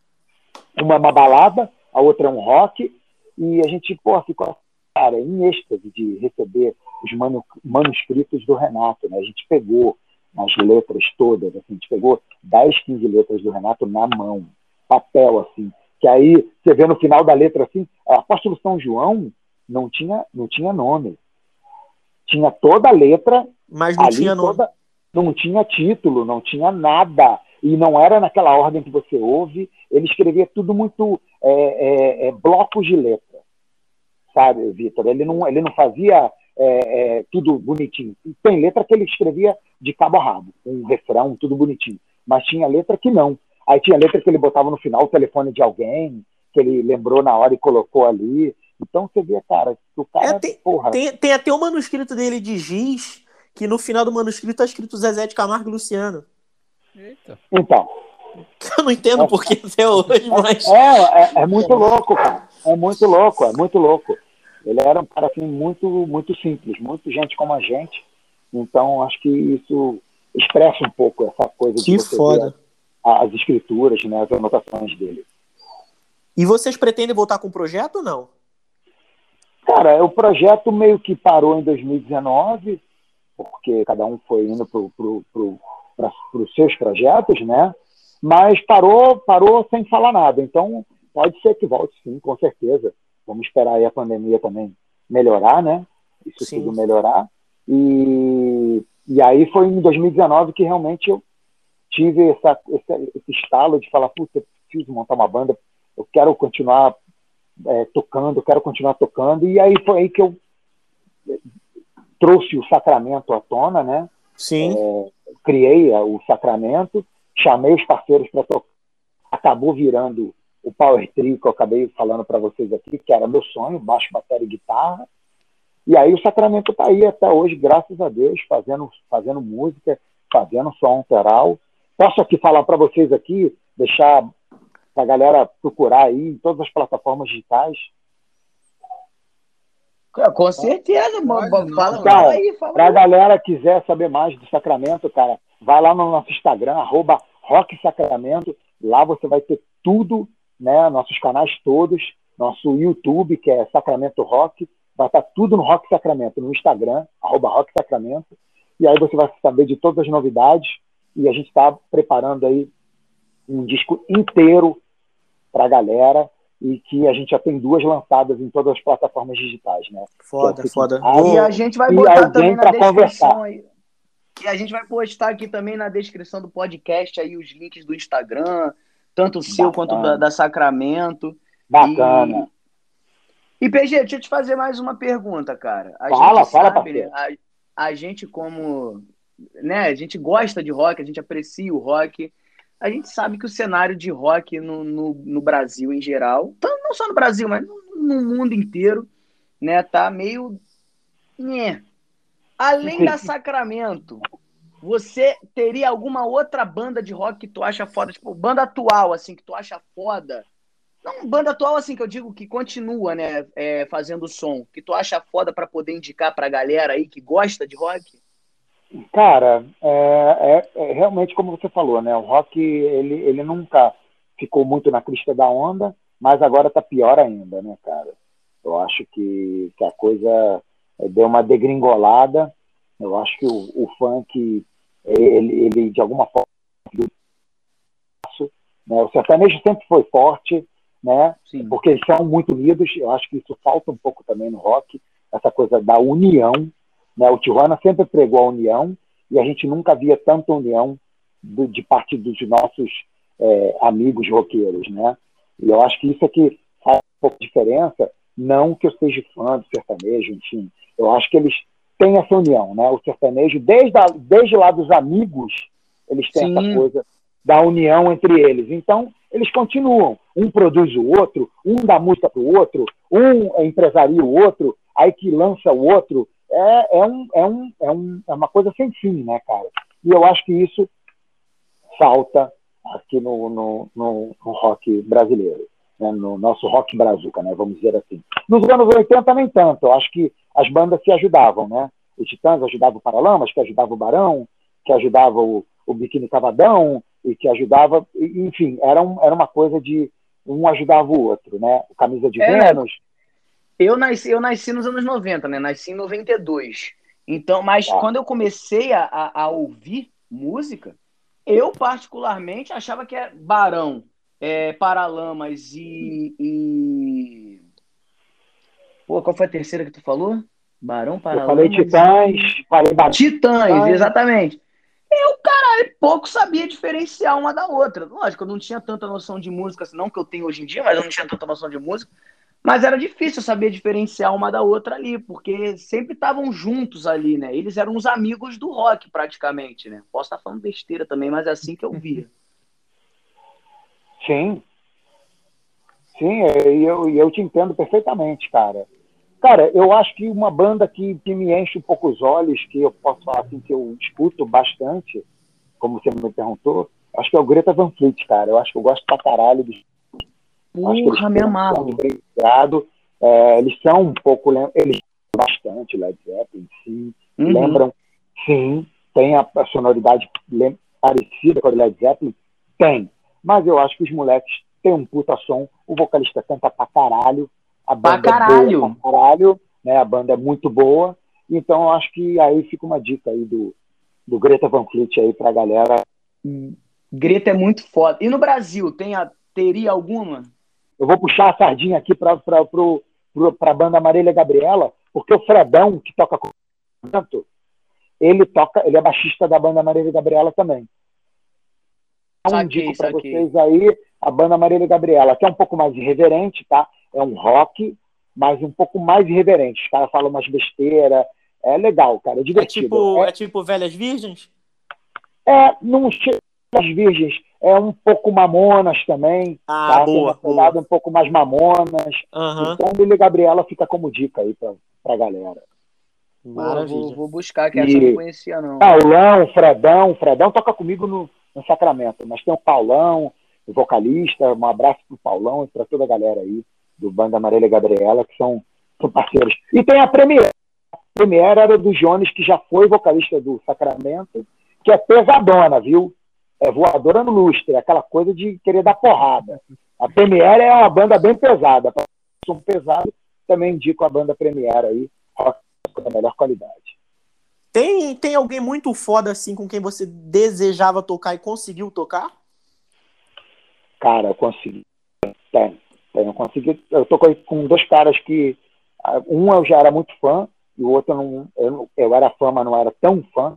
Speaker 5: Uma, uma balada, a outra é um rock. E a gente, pô, ficou, cara, em êxtase de receber os manu, manuscritos do Renato, né? A gente pegou as letras todas, assim, a gente pegou 10, 15 letras do Renato na mão, papel, assim. Que aí, você vê no final da letra, assim, Apóstolo São João não tinha, não tinha nome. Tinha toda a letra,
Speaker 2: mas não tinha
Speaker 5: toda, nome. Não tinha título, não tinha nada. E não era naquela ordem que você ouve. Ele escrevia tudo muito é, é, é, blocos de letra, sabe, Vitor? Ele não, ele não fazia é, é, tudo bonitinho. Tem letra que ele escrevia de cabo a rabo, um refrão, tudo bonitinho. Mas tinha letra que não. Aí tinha letra que ele botava no final o telefone de alguém, que ele lembrou na hora e colocou ali. Então você vê, cara, que o cara.
Speaker 2: É, tem, porra. Tem, tem até o um manuscrito dele de Giz, que no final do manuscrito está escrito Zezé de Camargo e Luciano.
Speaker 5: Eita. Então.
Speaker 2: Eu não entendo é, por que até hoje, mas.
Speaker 5: É, é, é, muito louco, cara. É muito louco, é muito louco. Ele era um cara assim, muito, muito simples, muito gente como a gente. Então, acho que isso expressa um pouco essa coisa
Speaker 2: que de você foda.
Speaker 5: as escrituras, né, as anotações dele.
Speaker 2: E vocês pretendem voltar com o projeto ou não?
Speaker 5: Cara, o projeto meio que parou em 2019, porque cada um foi indo para os seus projetos, né? Mas parou, parou sem falar nada. Então, pode ser que volte sim, com certeza. Vamos esperar aí a pandemia também melhorar, né? Isso sim. tudo melhorar. E, e aí foi em 2019 que realmente eu tive essa, esse, esse estalo de falar, puta, eu preciso montar uma banda, eu quero continuar é, tocando, quero continuar tocando. E aí foi aí que eu trouxe o sacramento à tona, né?
Speaker 2: Sim.
Speaker 5: É, criei o sacramento, chamei os parceiros para tocar. Acabou virando o Power Trio que eu acabei falando para vocês aqui, que era meu sonho, baixo, bateria e guitarra. E aí o Sacramento está aí até hoje, graças a Deus, fazendo, fazendo música, fazendo som autoral. Posso aqui falar para vocês aqui, deixar para a galera procurar aí em todas as plataformas digitais.
Speaker 3: Com certeza, mano. Fala,
Speaker 5: cara, aí, fala Pra aí. galera quiser saber mais do Sacramento, cara, vai lá no nosso Instagram, arroba Rock Sacramento. Lá você vai ter tudo, né? Nossos canais todos, nosso YouTube, que é Sacramento Rock. Vai estar tudo no Rock Sacramento, no Instagram, arroba Rock Sacramento. E aí você vai saber de todas as novidades. E a gente está preparando aí um disco inteiro para a galera e que a gente já tem duas lançadas em todas as plataformas digitais, né?
Speaker 2: Foda, é foda.
Speaker 3: E a gente vai botar também na descrição aí. E a gente vai postar aqui também na descrição do podcast aí os links do Instagram, tanto o seu Bacana. quanto da, da Sacramento.
Speaker 5: Bacana.
Speaker 3: E... e PG, deixa eu te fazer mais uma pergunta, cara. A
Speaker 5: fala, gente fala, sabe,
Speaker 3: a, a gente como, né, a gente gosta de rock, a gente aprecia o rock, a gente sabe que o cenário de rock no, no, no Brasil em geral, não só no Brasil, mas no, mundo inteiro, né, tá meio. Né. Além da Sacramento, você teria alguma outra banda de rock que tu acha foda? Tipo, banda atual, assim, que tu acha foda? Não, banda atual, assim, que eu digo que continua, né, é, fazendo som, que tu acha foda para poder indicar pra galera aí que gosta de rock?
Speaker 5: Cara, é, é, é, realmente como você falou, né? O rock ele, ele nunca ficou muito na crista da onda, mas agora tá pior ainda, né, cara? Eu acho que, que a coisa deu uma degringolada. Eu acho que o, o funk ele, ele de alguma forma né? o sertanejo sempre foi forte, né?
Speaker 3: Sim.
Speaker 5: Porque eles são muito unidos. Eu acho que isso falta um pouco também no rock, essa coisa da união. Né? O Tijuana sempre pregou a união e a gente nunca via tanta união do, de parte dos nossos é, amigos roqueiros, né? E eu acho que isso é que faz um pouco de diferença. Não que eu seja fã do sertanejo, enfim. Eu acho que eles têm essa união, né? O sertanejo, desde, a, desde lá dos amigos, eles têm
Speaker 3: Sim.
Speaker 5: essa coisa da união entre eles. Então, eles continuam. Um produz o outro, um dá música para o outro, um empresaria o outro, aí que lança o outro. É, é, um, é, um, é, um, é uma coisa sem fim, né, cara? E eu acho que isso falta aqui no, no, no, no rock brasileiro, né? no nosso rock brazuca, né? vamos dizer assim. Nos anos 80 nem tanto, eu acho que as bandas se ajudavam, né? O Titãs ajudava o Paralamas, que ajudava o Barão, que ajudava o, o Biquíni Cavadão, e que ajudava, enfim, era, um, era uma coisa de um ajudava o outro, né? O Camisa de
Speaker 3: É.
Speaker 5: Vênus,
Speaker 3: Eu nasci, eu nasci nos anos 90, né? Nasci em 92. Então, mas
Speaker 5: Tá.
Speaker 3: quando eu comecei a, a, a ouvir música, eu particularmente achava que é Barão, é, Paralamas e, e. Pô, qual foi a terceira que tu falou? Barão,
Speaker 5: eu
Speaker 3: Paralamas.
Speaker 5: falei Titãs, falei Barão,
Speaker 3: Titãs, exatamente. Eu, caralho, pouco sabia diferenciar uma da outra. Lógico, eu não tinha tanta noção de música, assim, não que eu tenho hoje em dia, mas eu não tinha tanta noção de música. Mas era difícil saber diferenciar uma da outra ali, porque sempre estavam juntos ali, né? Eles eram os amigos do rock, praticamente, né? Posso estar falando besteira também, mas é assim que eu via.
Speaker 5: Sim. Sim, é, e eu, eu te entendo perfeitamente, cara. Cara, eu acho que uma banda que, que me enche um pouco os olhos, que eu posso falar assim, que eu escuto bastante, como você me perguntou, acho que é o Greta Van Fleet, cara. Eu acho que eu gosto pra caralho dos
Speaker 3: Porra, me amarro.
Speaker 5: criado. É, eles são um pouco. Eles bastante Led Zeppelin, sim.
Speaker 3: Uhum.
Speaker 5: Lembram, sim. Tem a, a sonoridade parecida com a do Led Zeppelin? Tem. Mas eu acho que os moleques têm um puta som. O vocalista canta pra caralho. A banda
Speaker 3: caralho.
Speaker 5: é boa pra caralho. Né? A banda é muito boa. Então eu acho que aí fica uma dica aí do, do Greta Van Fleet aí pra galera.
Speaker 3: Greta é muito foda. E no Brasil, tem a, teria alguma?
Speaker 5: Eu vou puxar a sardinha aqui para a banda Marília Gabriela, porque o Fredão, que toca com o ele toca, ele é baixista da banda Marília Gabriela também.
Speaker 3: Saquei,
Speaker 5: indico para vocês aí a banda Marília Gabriela, que é um pouco mais irreverente, tá? É um rock, mas um pouco mais irreverente. Os caras falam umas besteiras. É legal, cara, é
Speaker 2: É
Speaker 5: divertido.
Speaker 2: tipo,
Speaker 5: É-
Speaker 2: é tipo Velhas Virgens?
Speaker 5: é, não chega das virgens, é um pouco mamonas também.
Speaker 2: Ah,
Speaker 5: tá? Tem
Speaker 2: boa,
Speaker 5: pegada
Speaker 2: boa.
Speaker 5: um pouco mais mamonas.
Speaker 2: Aham,
Speaker 5: Então, Lili Gabriela fica como dica aí pra, pra galera.
Speaker 3: Vou,
Speaker 2: maravilha.
Speaker 3: vou buscar, que essa
Speaker 5: E-
Speaker 3: eu não conhecia, não.
Speaker 5: Paulão, Fredão. Fredão toca comigo no, no Sacramento, mas tem o Paulão, o vocalista. Um abraço pro Paulão e pra toda a galera aí do Banda Marília e Gabriela, que são, são parceiros. E tem a Premiere. A Premiere era do Jones, que já foi vocalista do Sacramento, que é pesadona, viu? É voadora no lustre, aquela coisa de querer dar porrada. A Premiere é uma banda bem pesada. Para som pesado, também indico a banda Premiere aí, rock da melhor qualidade.
Speaker 2: Tem, tem alguém muito foda assim com quem você desejava tocar e conseguiu tocar?
Speaker 5: Cara, eu consegui. Tem, tem, eu consegui. Eu tô com, dois caras que. Um eu já era muito fã, e o outro eu não, eu, eu era fã, mas não era tão fã.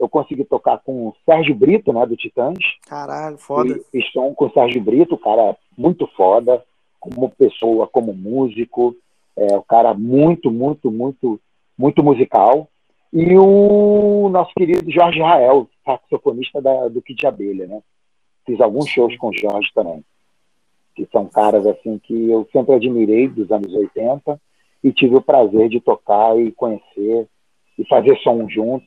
Speaker 5: Eu consegui tocar com o Sérgio Brito, né, do Titãs.
Speaker 2: Caralho, foda.
Speaker 5: E, som com o Sérgio Brito, cara muito foda, como pessoa, como músico. É, o cara muito, muito, muito, muito musical. E o nosso querido Jorge Rael, saxofonista da, do Kid de Abelha, né? Fiz alguns shows com o Jorge também. Que são caras assim que eu sempre admirei dos anos 80 e tive o prazer de tocar e conhecer e fazer som junto.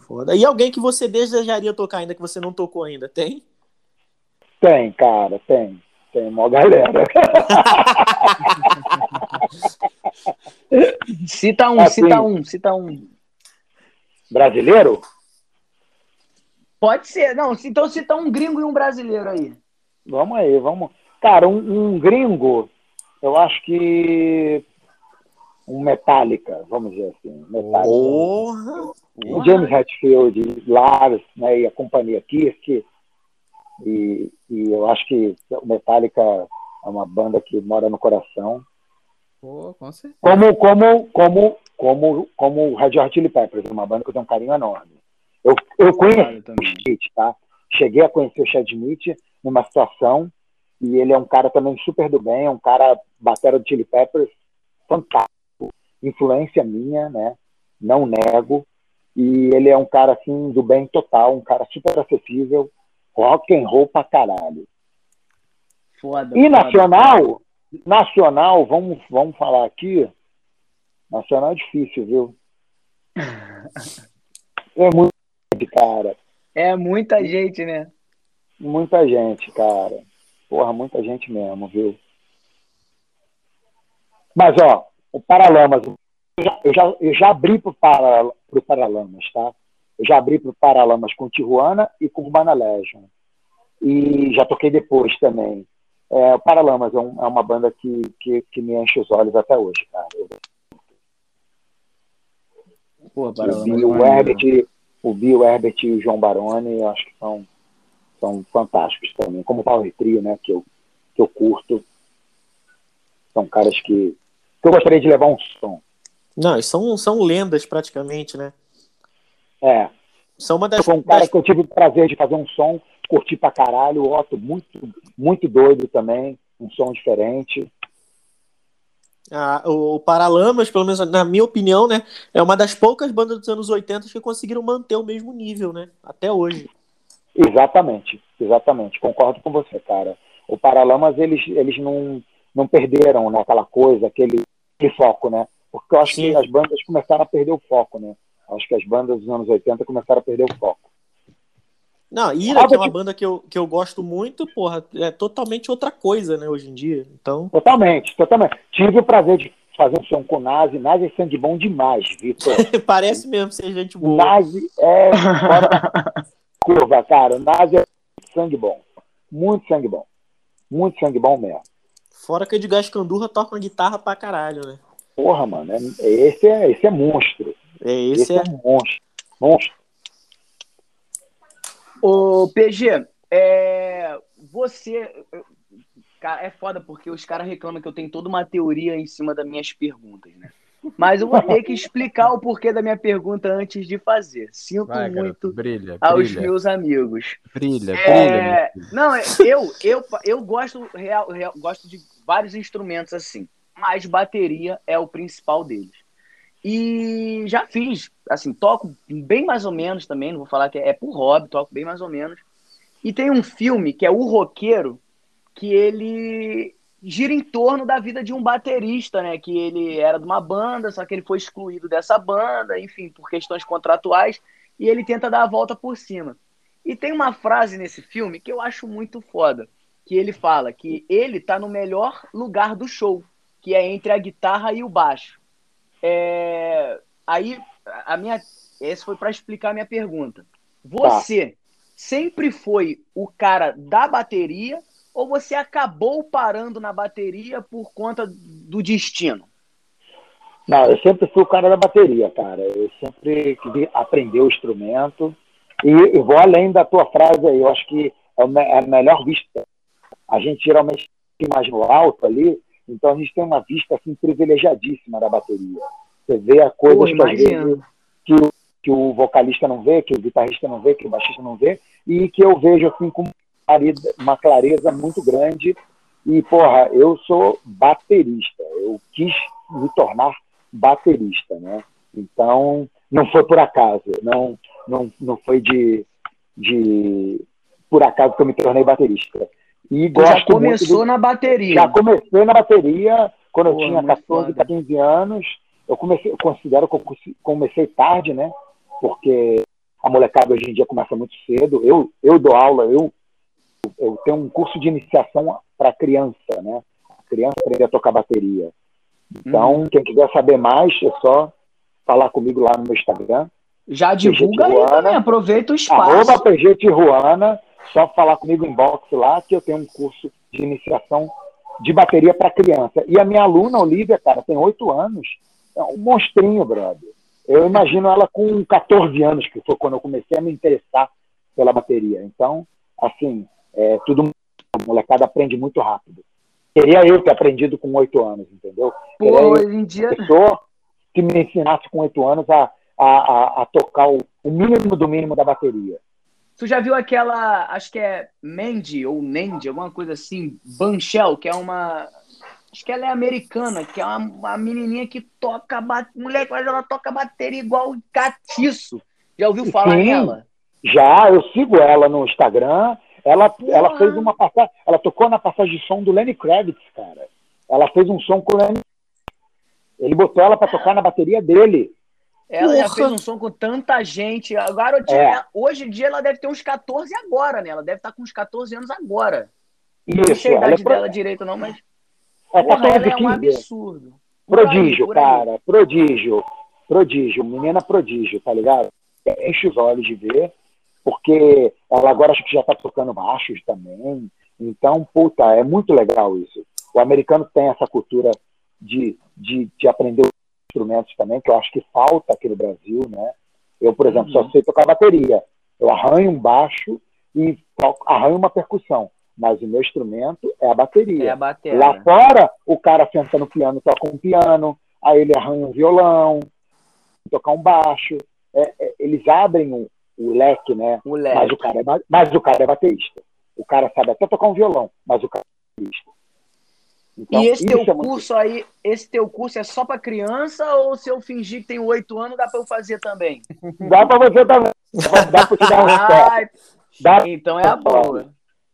Speaker 2: Foda. E alguém que você desejaria tocar ainda que você não tocou ainda, tem?
Speaker 5: Tem, cara, tem. Tem uma galera.
Speaker 3: Cita um,
Speaker 5: Assim.
Speaker 3: cita um, cita um.
Speaker 5: Brasileiro?
Speaker 3: Pode ser. Não, então cita um gringo e um brasileiro aí.
Speaker 5: Vamos aí, vamos. Cara, um, um gringo, eu acho que um Metallica, vamos dizer assim. Metallica.
Speaker 2: Porra!
Speaker 5: O James Hetfield, Lars, né, e a companhia Kirk, E, e eu acho que o Metallica é uma banda que mora no coração.
Speaker 4: Pô, com certeza.
Speaker 5: Como, como, como, como, como o Red Hot Chili Peppers, uma banda que eu tenho um carinho enorme. Eu, eu conheci o Smith, tá? Cheguei a conhecer o Chad Smith numa situação e ele é um cara também super do bem, é um cara batera do Chili Peppers, fantástico, influência minha, né? Não nego. E ele é um cara assim do bem total, um cara super acessível, rock and roll pra caralho.
Speaker 3: Foda.
Speaker 5: E
Speaker 3: foda.
Speaker 5: nacional, nacional, vamos, vamos falar aqui. Nacional é difícil, viu? É muito, cara.
Speaker 3: É muita gente, né?
Speaker 5: Muita gente, cara. Porra, muita gente mesmo, viu? Mas, ó, o Paralamas, eu já, eu já, eu já abri pro, para, pro Paralamas, tá? Eu já abri pro Paralamas com Tijuana e com Urbana Legion. E já toquei depois também. É, o Paralamas é, um, é uma banda que, que, que, me enche os olhos até hoje, cara. Eu,
Speaker 3: Pô,
Speaker 5: o Bill Herbert, o Bill Herbert e o João Baroni, eu acho que são, são fantásticos também. Como o Power Trio, né, que eu, que eu curto. São caras que, que eu gostaria de levar um som.
Speaker 2: Não, são, são lendas praticamente, né?
Speaker 5: É.
Speaker 2: São uma das.
Speaker 5: Foi um cara
Speaker 2: das...
Speaker 5: que eu tive o prazer de fazer um som, curti pra caralho. O Otto, muito, muito doido também. Um som diferente.
Speaker 2: Ah, o Paralamas, pelo menos na minha opinião, né, é uma das poucas bandas dos anos 80 que conseguiram manter o mesmo nível, né, até hoje.
Speaker 5: Exatamente, exatamente, concordo com você, cara. O Paralamas, eles, eles não, não perderam né, aquela coisa, aquele, aquele foco, né, porque eu acho
Speaker 2: Sim.
Speaker 5: que as bandas começaram a perder o foco, né, acho que as bandas dos anos 80 começaram a perder o foco.
Speaker 2: Não, Ira, que é uma banda que eu, que eu gosto muito, porra, é totalmente outra coisa, né, hoje em dia. Então,
Speaker 5: Totalmente, totalmente. Tive o prazer de fazer um som com o Nazi, Nazi é sangue bom demais, Vitor.
Speaker 2: parece mesmo ser gente boa.
Speaker 5: Nazi é curva, cara. Nazi é sangue bom. Muito sangue bom. Muito sangue bom mesmo.
Speaker 2: Fora que o Edgar Escandurra toca uma guitarra pra caralho, né?
Speaker 5: Porra, mano. é- esse, é, esse é monstro.
Speaker 2: É,
Speaker 5: Esse,
Speaker 2: esse
Speaker 5: é,
Speaker 2: é.
Speaker 5: monstro. Monstro.
Speaker 3: Ô, PG, é, você. Cara, é foda porque os caras reclamam que eu tenho toda uma teoria em cima das minhas perguntas, né? Mas eu vou ter que explicar o porquê da minha pergunta antes de fazer. Sinto
Speaker 4: Vai, garoto,
Speaker 3: muito
Speaker 4: brilha,
Speaker 3: aos
Speaker 4: brilha,
Speaker 3: meus amigos.
Speaker 4: brilha, brilha.
Speaker 3: É,
Speaker 4: filho.
Speaker 3: não, é- eu, eu, eu gosto, real, real- gosto de vários instrumentos assim, mas bateria é o principal deles. E já fiz, assim, toco bem mais ou menos também, não vou falar que é, é por hobby, toco bem mais ou menos. E tem um filme que é O Roqueiro, que ele gira em torno da vida de um baterista, né? Que ele era de uma banda, só que ele foi excluído dessa banda, enfim, por questões contratuais, e ele tenta dar a volta por cima. E tem uma frase nesse filme que eu acho muito foda, que ele fala que ele tá no melhor lugar do show, que é entre a guitarra e o baixo. É, Aí, a minha, esse foi para explicar a minha pergunta. Você sempre foi o cara da bateria ou você acabou parando na bateria por conta do destino?
Speaker 5: Não, eu sempre fui o cara da bateria, cara. Eu sempre quis aprender o instrumento. E eu vou além da tua frase aí. Eu acho que é o é a melhor vista. A gente geralmente mais no alto ali, então a gente tem uma vista assim privilegiadíssima da bateria. Você vê a coisa que que o, que o vocalista não vê, que o guitarrista não vê, que o baixista não vê, e que eu vejo assim com uma clareza muito grande. E, porra, eu sou baterista. Eu quis me tornar baterista, né? Então, não foi por acaso, não, não, não foi de, de por acaso que eu me tornei baterista. E
Speaker 3: já começou
Speaker 5: do-
Speaker 3: na bateria.
Speaker 5: já comecei na bateria quando eu
Speaker 3: Pô,
Speaker 5: tinha
Speaker 3: muito
Speaker 5: 14
Speaker 3: foda.
Speaker 5: para 15 anos. Eu comecei, eu considero que eu co- comecei tarde, né? Porque a molecada hoje em dia começa muito cedo. Eu, eu dou aula, eu, eu tenho um curso de iniciação para criança, né? A criança aprender a tocar bateria. Então, quem quiser saber mais, é só falar comigo lá no meu Instagram.
Speaker 3: Já divulga aí também, aproveita o espaço.
Speaker 5: Arroba PG Tijuana, só falar comigo em box lá, que eu tenho um curso de iniciação de bateria para criança. E a minha aluna, Olivia, cara, tem oito anos, é um monstrinho, brother. Eu imagino ela com 14 anos, que foi quando eu comecei a me interessar pela bateria. Então, assim, É tudo. A molecada aprende muito rápido. Queria eu ter aprendido com oito anos, entendeu?
Speaker 3: Pô,
Speaker 5: Queria
Speaker 3: hoje em dia.
Speaker 5: pessoa que me ensinasse com oito anos a, a, a, a tocar o, o mínimo do mínimo da bateria.
Speaker 3: Tu já viu aquela, acho que é Mandy ou Nandy, alguma coisa assim, Banshell, que é uma. Acho que ela é americana, que é uma, uma menininha que toca. Moleque, mas ela toca bateria igual catiço. Já ouviu falar
Speaker 5: Sim.
Speaker 3: nela?
Speaker 5: Já, eu sigo ela no Instagram. Ela, ela fez uma passagem. Ela tocou na passagem de som do Lenny Kravitz, cara. Ela fez um som com o Lenny. Ele botou ela para tocar na bateria dele.
Speaker 3: Ela já
Speaker 2: Porra.
Speaker 3: fez um som com tanta gente. A garotinha,
Speaker 5: É.
Speaker 3: hoje em dia, ela deve ter uns 14 agora, né? Ela deve estar com uns 14 anos agora. Não
Speaker 5: Isso,
Speaker 3: sei a
Speaker 5: é,
Speaker 3: idade
Speaker 5: pro...
Speaker 3: dela direito, não, mas.
Speaker 5: é
Speaker 3: Porra,
Speaker 5: 14,
Speaker 3: ela é um
Speaker 5: 15.
Speaker 3: absurdo. Por aí,
Speaker 5: Prodígio,
Speaker 3: por aí.
Speaker 5: cara. Prodígio. Prodígio. Menina prodígio, tá ligado? Enche os olhos de ver. Porque ela agora acho que já tá tocando baixos também. Então, puta, é muito legal isso. O americano tem essa cultura de, de, de aprender instrumentos também, que eu acho que falta aqui no Brasil, né? Eu, por exemplo,
Speaker 3: Uhum.
Speaker 5: só sei tocar bateria. Eu arranho um baixo e toco- arranho uma percussão. Mas o meu instrumento é a bateria.
Speaker 3: É a bateria.
Speaker 5: Lá fora, o cara senta no piano, toca um piano, aí ele arranha um violão, tocar um baixo. É, é, eles abrem o, o leque, né?
Speaker 3: Moleque.
Speaker 5: Mas o, cara é, mas o cara é baterista. O cara sabe até tocar um violão, mas o cara é baterista. Então,
Speaker 3: e esse teu
Speaker 5: é muito-
Speaker 3: curso aí, esse teu curso é só pra criança ou se eu fingir que tenho oito anos, dá pra eu fazer também?
Speaker 5: Dá pra você também. Dá, pra te dar um.
Speaker 3: Ah,
Speaker 5: Dá,
Speaker 3: então é a boa.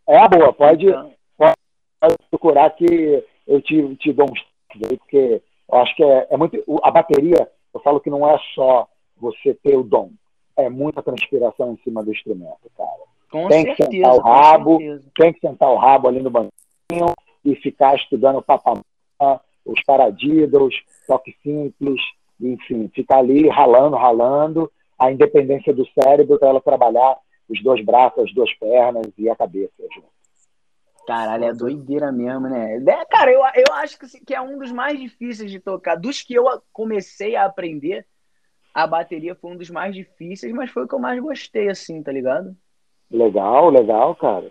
Speaker 5: é a boa, pode,
Speaker 3: Então,
Speaker 5: pode procurar que eu te, te dou uns toques aí, porque eu acho que é, é muito. A bateria, eu falo que não é só você ter o dom, é muita transpiração em cima do instrumento, cara.
Speaker 3: com
Speaker 5: Tem que
Speaker 3: certeza.
Speaker 5: sentar o rabo. Tem que sentar o rabo ali no banquinho e ficar estudando o papamã, os paradiddles, toque simples, enfim, ficar ali ralando, ralando, a independência do cérebro para ela trabalhar os dois braços, as duas pernas e a cabeça. junto.
Speaker 3: Caralho, é doideira mesmo, né? É, Cara, eu, eu acho que, assim, que é um dos mais difíceis de tocar. Dos que eu comecei a aprender, a bateria foi um dos mais difíceis, mas foi o que eu mais gostei, assim, tá ligado?
Speaker 5: Legal, legal, cara.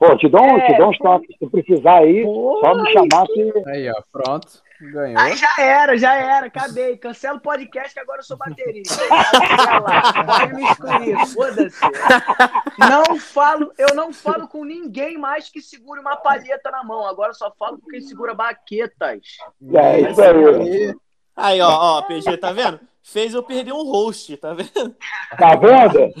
Speaker 5: Pô, te dou, um-
Speaker 3: É,
Speaker 5: te dou uns toques. Se precisar aí,
Speaker 3: Pô,
Speaker 5: só me chamar que.
Speaker 4: Aí, ó, pronto. Ganhou.
Speaker 3: Aí já era, já era, acabei. Cancela o podcast que agora eu sou baterista. Vai Pode me excluir, foda-se. Não falo, eu não falo com ninguém mais que segure uma palheta na mão. Agora eu só falo com quem segura baquetas.
Speaker 5: É isso aí.
Speaker 2: Aí, ó, ó, PG, tá vendo? Fez eu perder um host, tá vendo?
Speaker 5: Tá vendo?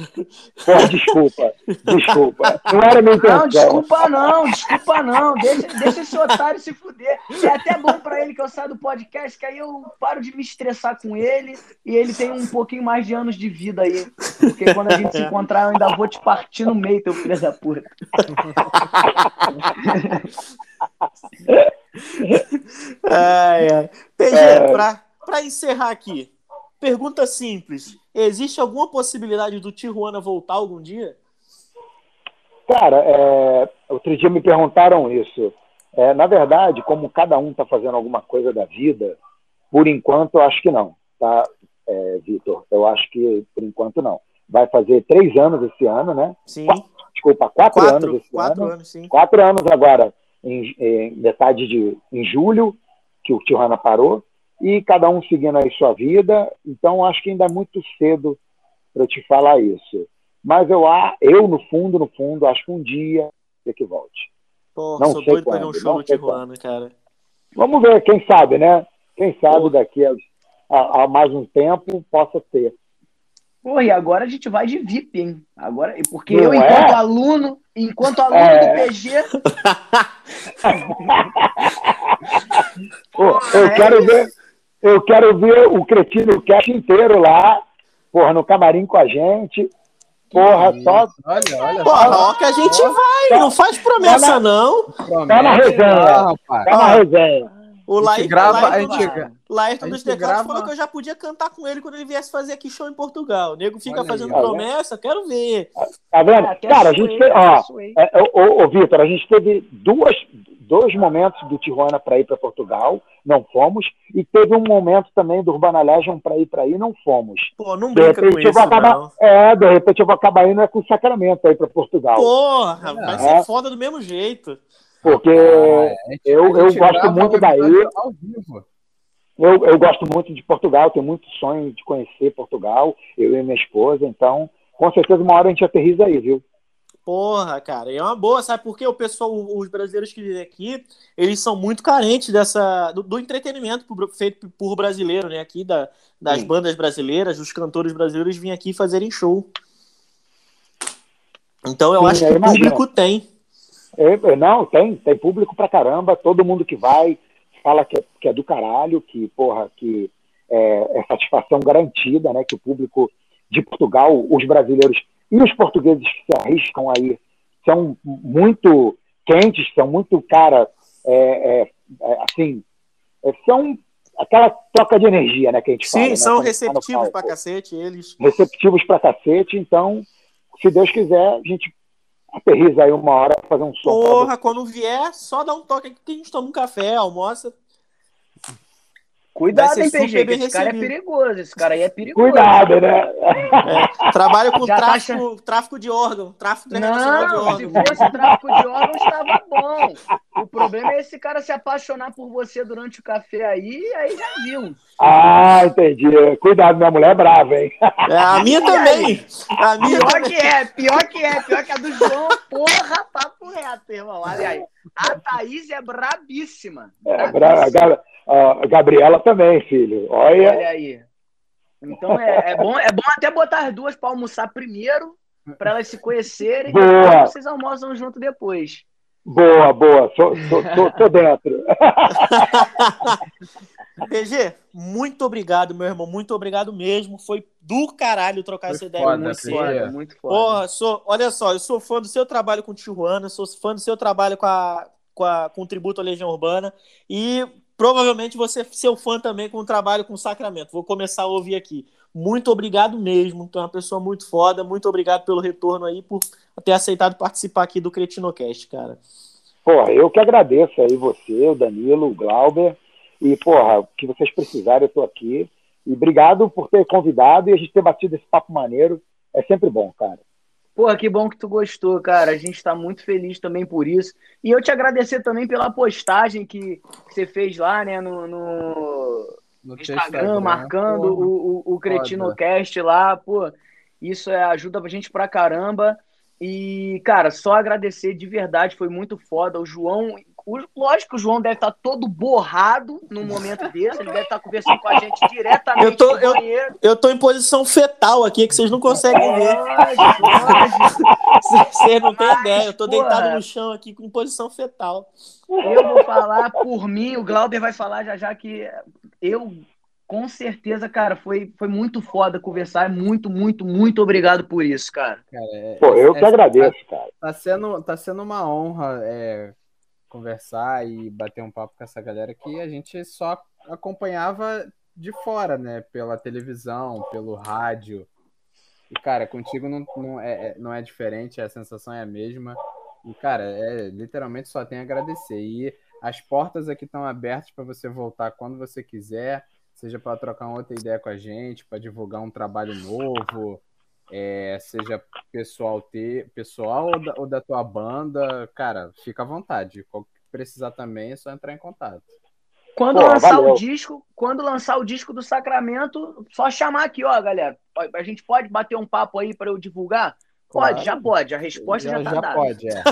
Speaker 5: Pô, desculpa. Desculpa. Não era minha intenção.
Speaker 3: Não, desculpa não, desculpa não. Deixa, deixa esse otário se fuder. É até bom pra ele que eu saia do podcast, que aí eu paro de me estressar com ele e ele tem um pouquinho mais de anos de vida aí. Porque quando a gente se encontrar, eu ainda vou te partir no meio, teu filho da puta.
Speaker 2: Ai, ai. PG,
Speaker 5: É.
Speaker 2: pra, pra encerrar aqui, pergunta simples. Existe alguma possibilidade do Tijuana voltar algum dia?
Speaker 5: Cara, é, outro dia me perguntaram isso. É, na verdade, como cada um está fazendo alguma coisa da vida, por enquanto eu acho que não, tá, é, Vitor? Eu acho que por enquanto não. Vai fazer três anos esse ano, né?
Speaker 2: Sim.
Speaker 5: Desculpa, quatro, anos
Speaker 2: Quatro,
Speaker 5: esse
Speaker 2: quatro
Speaker 5: ano.
Speaker 2: anos, sim.
Speaker 5: Quatro anos agora, em, em metade de em julho, que o Tijuana parou, e cada um seguindo aí sua vida. Então, acho que ainda é muito cedo para eu te falar isso. Mas eu, a- eu, no fundo, no fundo, acho que um dia é que volte.
Speaker 2: Porra,
Speaker 5: Não
Speaker 2: sou
Speaker 5: sei
Speaker 2: doido pra ver um
Speaker 5: quando,
Speaker 2: show
Speaker 5: não
Speaker 2: no
Speaker 5: sei
Speaker 2: Tijuana, cara.
Speaker 5: Vamos ver, quem sabe, né? Quem sabe
Speaker 2: Pô.
Speaker 5: daqui a, a- a mais um tempo possa ter.
Speaker 3: Pô, e agora a gente vai de VIP, hein? Agora, porque
Speaker 5: Não
Speaker 3: eu,
Speaker 5: é?
Speaker 3: enquanto aluno, enquanto aluno
Speaker 5: É.
Speaker 3: do PG,
Speaker 5: Pô, eu
Speaker 3: é
Speaker 5: quero ver, eu quero ver o Cretino Cash inteiro lá, porra, no camarim com a gente. Porra, só
Speaker 4: Olha, olha
Speaker 2: Porra, ó que a gente vai, não faz promessa, não.
Speaker 4: promete,
Speaker 5: tá na resenha.
Speaker 4: não, rapaz.
Speaker 5: tá na resenha.
Speaker 2: O Laírton,
Speaker 4: grava- a gente
Speaker 2: dos- Teclados
Speaker 4: grava-
Speaker 2: falou que eu já podia cantar com ele quando ele viesse fazer aqui show em Portugal. O nego fica
Speaker 4: aí,
Speaker 2: fazendo promessa, quero ver.
Speaker 5: Tá vendo?
Speaker 3: até
Speaker 5: Cara, a gente
Speaker 3: até
Speaker 5: ó, é, ô, ô, ô, Vitor, a gente teve duas, dois momentos do Tijuana para ir para Portugal, não fomos, e teve um momento também do Urbana Legion para ir para aí, não fomos.
Speaker 2: Pô, não
Speaker 5: De
Speaker 2: brinca
Speaker 5: repente,
Speaker 2: com
Speaker 5: eu
Speaker 2: isso,
Speaker 5: vou acabar,
Speaker 2: não.
Speaker 5: é, de repente eu vou acabar indo é com o Sacramento aí para Portugal.
Speaker 2: Porra, vai
Speaker 5: É.
Speaker 2: ser foda do mesmo jeito.
Speaker 5: porque
Speaker 4: Ah, a gente-
Speaker 5: eu- eu gosto muito daí.
Speaker 4: Ao vivo.
Speaker 5: eu, eu gosto muito de Portugal, tenho muito sonho de conhecer Portugal, eu e minha esposa, então com certeza uma hora a gente aterriza aí, viu?
Speaker 2: Porra, cara, e é uma boa, sabe por quê? O pessoal, os brasileiros que vivem aqui, eles são muito carentes dessa do, do entretenimento feito por brasileiro, né? Aqui da, das
Speaker 5: Sim.
Speaker 2: bandas brasileiras, dos cantores brasileiros virem aqui fazerem show. Então eu
Speaker 5: Sim,
Speaker 2: acho que o público tem.
Speaker 5: É, é, não, tem, tem público pra caramba, todo mundo que vai fala que é, que é do caralho, que, porra, que é, é satisfação garantida, né? Que o público de Portugal, os brasileiros e os portugueses que se arriscam aí são muito quentes, são muito, cara, é, é, é, assim, é, são aquela troca de energia, né, que a gente fala.
Speaker 2: Sim,
Speaker 5: né,
Speaker 2: são
Speaker 5: no
Speaker 2: receptivos
Speaker 5: palco.
Speaker 2: pra cacete, eles.
Speaker 5: receptivos pra cacete, então, se Deus quiser, a gente aterriza aí uma hora pra fazer um som.
Speaker 2: Porra, quando vier, só dá um toque aqui que a gente toma um café, almoça.
Speaker 3: Cuidado, hein, PG, esse cara é
Speaker 2: recebido.
Speaker 3: perigoso. Esse cara aí é perigoso.
Speaker 5: Cuidado, né?
Speaker 2: É, trabalho com
Speaker 3: tá
Speaker 2: tráfico, tráfico de órgão, tráfico internacional de
Speaker 3: Não, se
Speaker 2: órgão.
Speaker 3: fosse tráfico de órgãos, estava bom. O problema é esse cara se apaixonar por você durante o café aí, aí já viu.
Speaker 5: Ah, entendi. Cuidado, minha mulher é brava, hein?
Speaker 2: É, a minha também. A minha
Speaker 3: Pior
Speaker 2: também.
Speaker 3: que é, pior que é, pior que a do João, porra, papo reto, irmão. Olha aí. A Thaís é brabíssima.
Speaker 5: É, bra- a Ga- a Gabriela também, filho. Olha,
Speaker 3: Olha aí. Então é, é bom, é bom até botar as duas para almoçar primeiro, para elas se conhecerem,
Speaker 5: Boa.
Speaker 3: depois vocês almoçam junto depois.
Speaker 5: boa, boa. Sou, sou, tô, tô dentro.
Speaker 2: PG, muito obrigado, meu irmão. Muito obrigado mesmo. Foi do caralho trocar
Speaker 4: Foi
Speaker 2: essa ideia
Speaker 4: foda,
Speaker 2: com
Speaker 3: Muito
Speaker 2: você.
Speaker 3: Foda, muito foda.
Speaker 2: Porra, sou, olha só, eu sou fã do seu trabalho com Tijuana, sou fã do seu trabalho com, a, com, a, com o Tributo à Legião Urbana e provavelmente você é seu fã também com o trabalho com o Sacramento. Vou começar a ouvir aqui. Muito obrigado mesmo, tu é uma pessoa muito foda, muito obrigado pelo retorno aí, por ter aceitado participar aqui do Cretinocast, cara.
Speaker 5: Porra, eu que agradeço aí você, o Danilo, o Glauber. E, porra, o que vocês precisarem, eu tô aqui. E obrigado por ter convidado e a gente ter batido esse papo maneiro. É sempre bom, cara.
Speaker 3: Porra, que bom que tu gostou, cara. A gente tá muito feliz também por isso. E eu te agradecer também pela postagem que, você fez lá, né, no, no
Speaker 4: No teu
Speaker 3: Instagram, marcando
Speaker 4: porra.
Speaker 3: o, o, o Cretinocast lá, pô. Isso é, ajuda a gente pra caramba. E, cara, só agradecer de verdade, foi muito foda. O João, o- lógico que o João deve estar todo borrado no momento desse, ele deve estar conversando com a gente diretamente
Speaker 2: Eu tô- eu-
Speaker 3: banheiro.
Speaker 2: Eu tô em posição fetal aqui, que vocês não conseguem ver.
Speaker 3: Lógico, lógico.
Speaker 2: Vocês não têm ideia. Eu tô
Speaker 3: porra.
Speaker 2: deitado no chão aqui com posição fetal.
Speaker 3: Eu vou falar por mim, o Glauber vai falar já já que eu, com certeza, cara, foi, foi muito foda conversar. Muito, muito, muito obrigado por isso, cara.
Speaker 4: Cara, é-
Speaker 5: Pô, eu
Speaker 4: é-
Speaker 5: que agradeço, cara.
Speaker 4: Tá sendo, tá sendo uma honra é, conversar e bater um papo com essa galera que a gente só acompanhava de fora, né? Pela televisão, pelo rádio. E, cara, contigo não, não, é, é- não é diferente, a sensação é a mesma. E, cara, é, literalmente só tem a agradecer. E as portas aqui estão abertas para você voltar quando você quiser, seja para trocar uma outra ideia com a gente, para divulgar um trabalho novo, é, seja pessoal ter, pessoal ou da, ou da tua banda, cara, fica à vontade. Qual que precisar também é só entrar em contato.
Speaker 3: Quando
Speaker 5: Pô,
Speaker 3: lançar
Speaker 5: valeu.
Speaker 3: o disco, quando lançar o disco do Sacramento, só chamar aqui, ó, galera. A gente pode bater um papo aí para eu divulgar? Pode,
Speaker 4: Claro.
Speaker 3: já pode. A resposta já, tá dada.
Speaker 4: pode, é. é.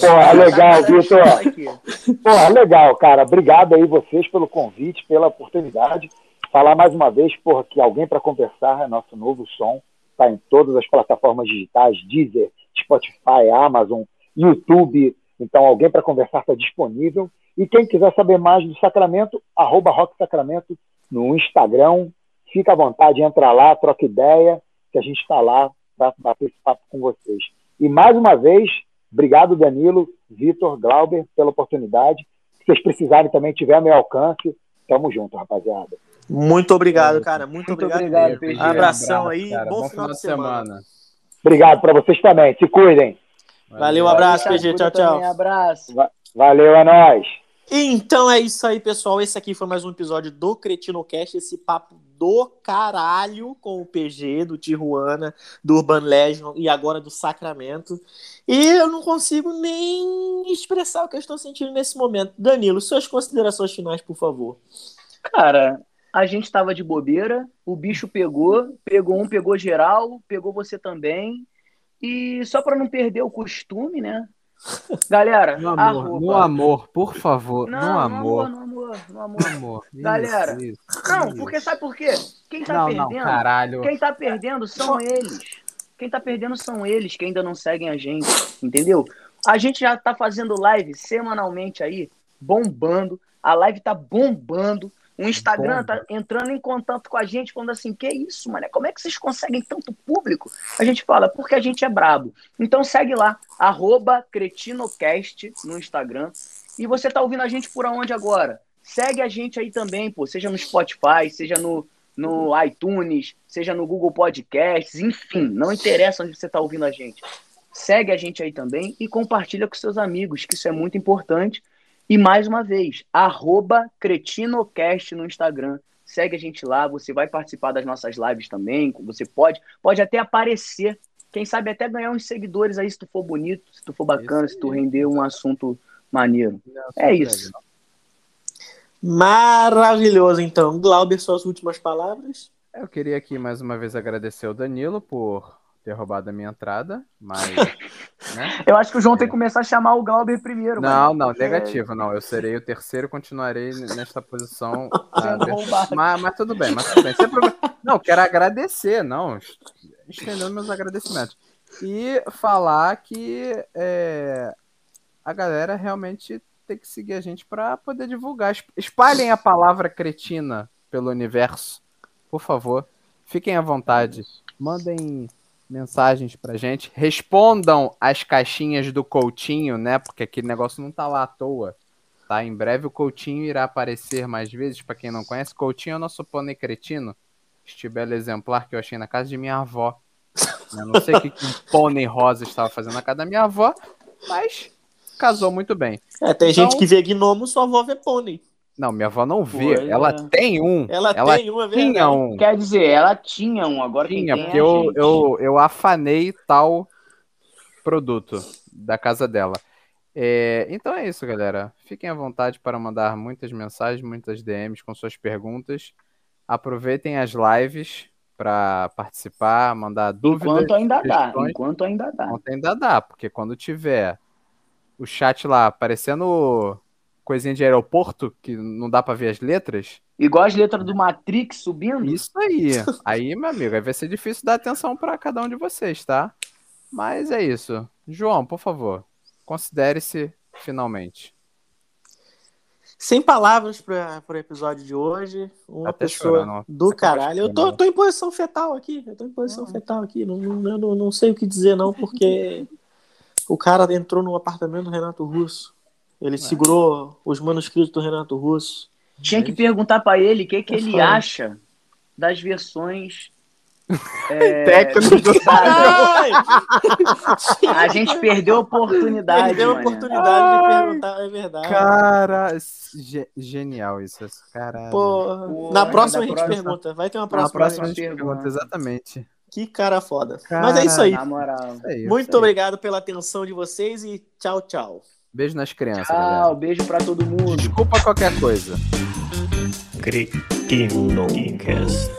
Speaker 5: Porra,
Speaker 3: Já tá
Speaker 5: legal, Vitor. Porra, legal, cara. Obrigado aí vocês pelo convite, pela oportunidade. Falar mais uma vez, porra, que alguém para conversar é nosso novo som. Tá em todas as plataformas digitais, Deezer, Spotify, Amazon, YouTube. Então, alguém para conversar está disponível. E quem quiser saber mais do Sacramento, arroba Rock Sacramento no Instagram. Fica à vontade, entra lá, troca ideia, que a gente está lá para bater esse papo com vocês. E mais uma vez, obrigado, Danilo, Vitor, Glauber, pela oportunidade. Se vocês precisarem também, tiver meu alcance, tamo junto, rapaziada.
Speaker 2: Muito obrigado, cara. Muito,
Speaker 3: Muito
Speaker 2: obrigado.
Speaker 3: obrigado. PG.
Speaker 2: Abração
Speaker 4: Um
Speaker 2: aí,
Speaker 4: cara.
Speaker 2: bom, final, de semana.
Speaker 5: Obrigado para vocês também. Se cuidem.
Speaker 2: Valeu, um abraço, PG. Tchau, tchau.
Speaker 3: também, Abraço.
Speaker 5: Valeu, é nóis.
Speaker 2: Então é isso aí, pessoal. Esse aqui foi mais um episódio do CretinoCast, esse papo do caralho com o PG, do Tijuana, do Urban Legend e agora do Sacramento. E eu não consigo nem expressar o que eu estou sentindo nesse momento. Danilo, suas considerações finais, por favor.
Speaker 3: Cara, a gente tava de bobeira, o bicho pegou, pegou um, pegou geral, pegou você também. E só para não perder o costume, né? Galera,
Speaker 4: No amor, no amor, por favor.
Speaker 3: Não,
Speaker 4: no amor.
Speaker 3: no amor, no amor.
Speaker 4: No amor.
Speaker 3: Galera,
Speaker 4: Isso, isso,
Speaker 3: Não,
Speaker 4: isso.
Speaker 3: porque sabe por quê? Quem tá
Speaker 4: Não, não,
Speaker 3: perdendo,
Speaker 4: caralho.
Speaker 3: quem tá perdendo são eles. Quem tá perdendo são eles que ainda não seguem a gente, entendeu? A gente já tá fazendo live semanalmente aí, bombando. A live tá bombando. O Instagram tá entrando em contato com a gente, falando assim: que isso, mano? Como é que vocês conseguem tanto público? A gente fala, porque a gente é brabo. Então segue lá, arroba CretinoCast no Instagram. E você tá ouvindo a gente por aonde agora? Segue a gente aí também, pô, seja no Spotify, seja no, no iTunes, seja no Google Podcasts, enfim, não interessa onde você está ouvindo a gente. Segue a gente aí também e compartilha com seus amigos, que isso é muito importante. E mais uma vez, arroba CretinoCast no Instagram. Segue a gente lá, você vai participar das nossas lives também. Você pode, pode até aparecer. Quem sabe até ganhar uns seguidores aí se tu for bonito, se tu for bacana,
Speaker 4: Isso
Speaker 3: se tu render um assunto maneiro. É isso.
Speaker 2: Maravilhoso, então. Glauber, suas últimas palavras?
Speaker 4: Eu queria aqui mais uma vez agradecer ao Danilo por ter roubado a minha entrada, mas. né?
Speaker 3: Eu acho que o João tem que começar a chamar o Glauber primeiro.
Speaker 4: Não,
Speaker 3: mano.
Speaker 4: não,
Speaker 3: Porque
Speaker 4: negativo, não. Eu serei o terceiro e continuarei nesta posição. Ah, mas, mas tudo bem, mas tudo bem. Não, quero agradecer, não. Estendendo meus agradecimentos. E falar que é, a galera realmente tem que seguir a gente para poder divulgar. Es- Espalhem a palavra cretina pelo universo, por favor. Fiquem à vontade. Mandem mensagens pra gente. Respondam as caixinhas do Coutinho, né? Porque aquele negócio não tá lá à toa. Tá? Em breve o Coutinho irá aparecer mais vezes. Pra quem não conhece, Coutinho é o nosso pônei cretino. Este belo exemplar que eu achei na casa de minha avó. Eu não sei o que, que um pônei rosa estava fazendo na casa da minha avó, mas casou muito bem.
Speaker 2: É, tem
Speaker 4: Então-
Speaker 2: gente que vê gnomo, sua avó vê pônei.
Speaker 4: Não, minha avó não vê.
Speaker 3: Pois
Speaker 4: ela
Speaker 3: é.
Speaker 4: tem um.
Speaker 2: Ela,
Speaker 4: Ela
Speaker 2: tem uma, é
Speaker 4: tinha um.
Speaker 3: Quer dizer, ela tinha um, agora quem
Speaker 4: Tinha,
Speaker 3: tem é
Speaker 4: porque eu, eu, eu afanei tal produto da casa dela. É, então é isso, galera. Fiquem à vontade para mandar muitas mensagens, muitas DMs com suas perguntas. Aproveitem as lives para participar, mandar dúvidas.
Speaker 3: Enquanto ainda dá,
Speaker 4: questões.
Speaker 3: enquanto ainda dá.
Speaker 4: Enquanto ainda dá, porque quando tiver o chat lá parecendo coisinha de aeroporto, que não dá para ver as letras,
Speaker 3: Igual as letras do Matrix subindo.
Speaker 4: isso aí. Aí, meu amigo, aí vai ser difícil dar atenção para cada um de vocês, tá? Mas é isso. João, por favor, considere-se finalmente.
Speaker 2: Sem palavras para o episódio de hoje. Uma
Speaker 4: Até
Speaker 2: pessoa
Speaker 4: chorando,
Speaker 2: do caralho. Eu tô, tô em posição fetal aqui. Eu tô em posição fetal aqui. Não, não, eu não, não sei o que dizer, não, porque o cara entrou no apartamento do Renato Russo. Ele segurou os manuscritos do Renato Russo.
Speaker 3: Tinha que perguntar pra ele o que, que
Speaker 2: É
Speaker 3: ele acha das versões. é,
Speaker 4: Técnicos do!
Speaker 3: A gente perdeu a oportunidade.
Speaker 2: Perdeu a
Speaker 3: mané.
Speaker 2: oportunidade de perguntar, é verdade.
Speaker 4: Cara, ge- genial isso. Caralho.
Speaker 2: Porra. Na próxima a gente
Speaker 3: próxima-
Speaker 2: pergunta. Vai ter uma
Speaker 4: Na
Speaker 2: próxima.
Speaker 4: próxima a gente
Speaker 3: pergunta.
Speaker 4: pergunta, exatamente.
Speaker 2: Que cara foda.
Speaker 4: Cara,
Speaker 2: Mas é isso aí.
Speaker 3: Na moral.
Speaker 4: Isso aí,
Speaker 2: Muito
Speaker 4: isso aí.
Speaker 2: obrigado pela atenção de vocês e tchau, tchau.
Speaker 4: Beijo nas crianças.
Speaker 3: Tchau, beijo pra todo mundo.
Speaker 4: Desculpa qualquer coisa.
Speaker 2: Crickinocast.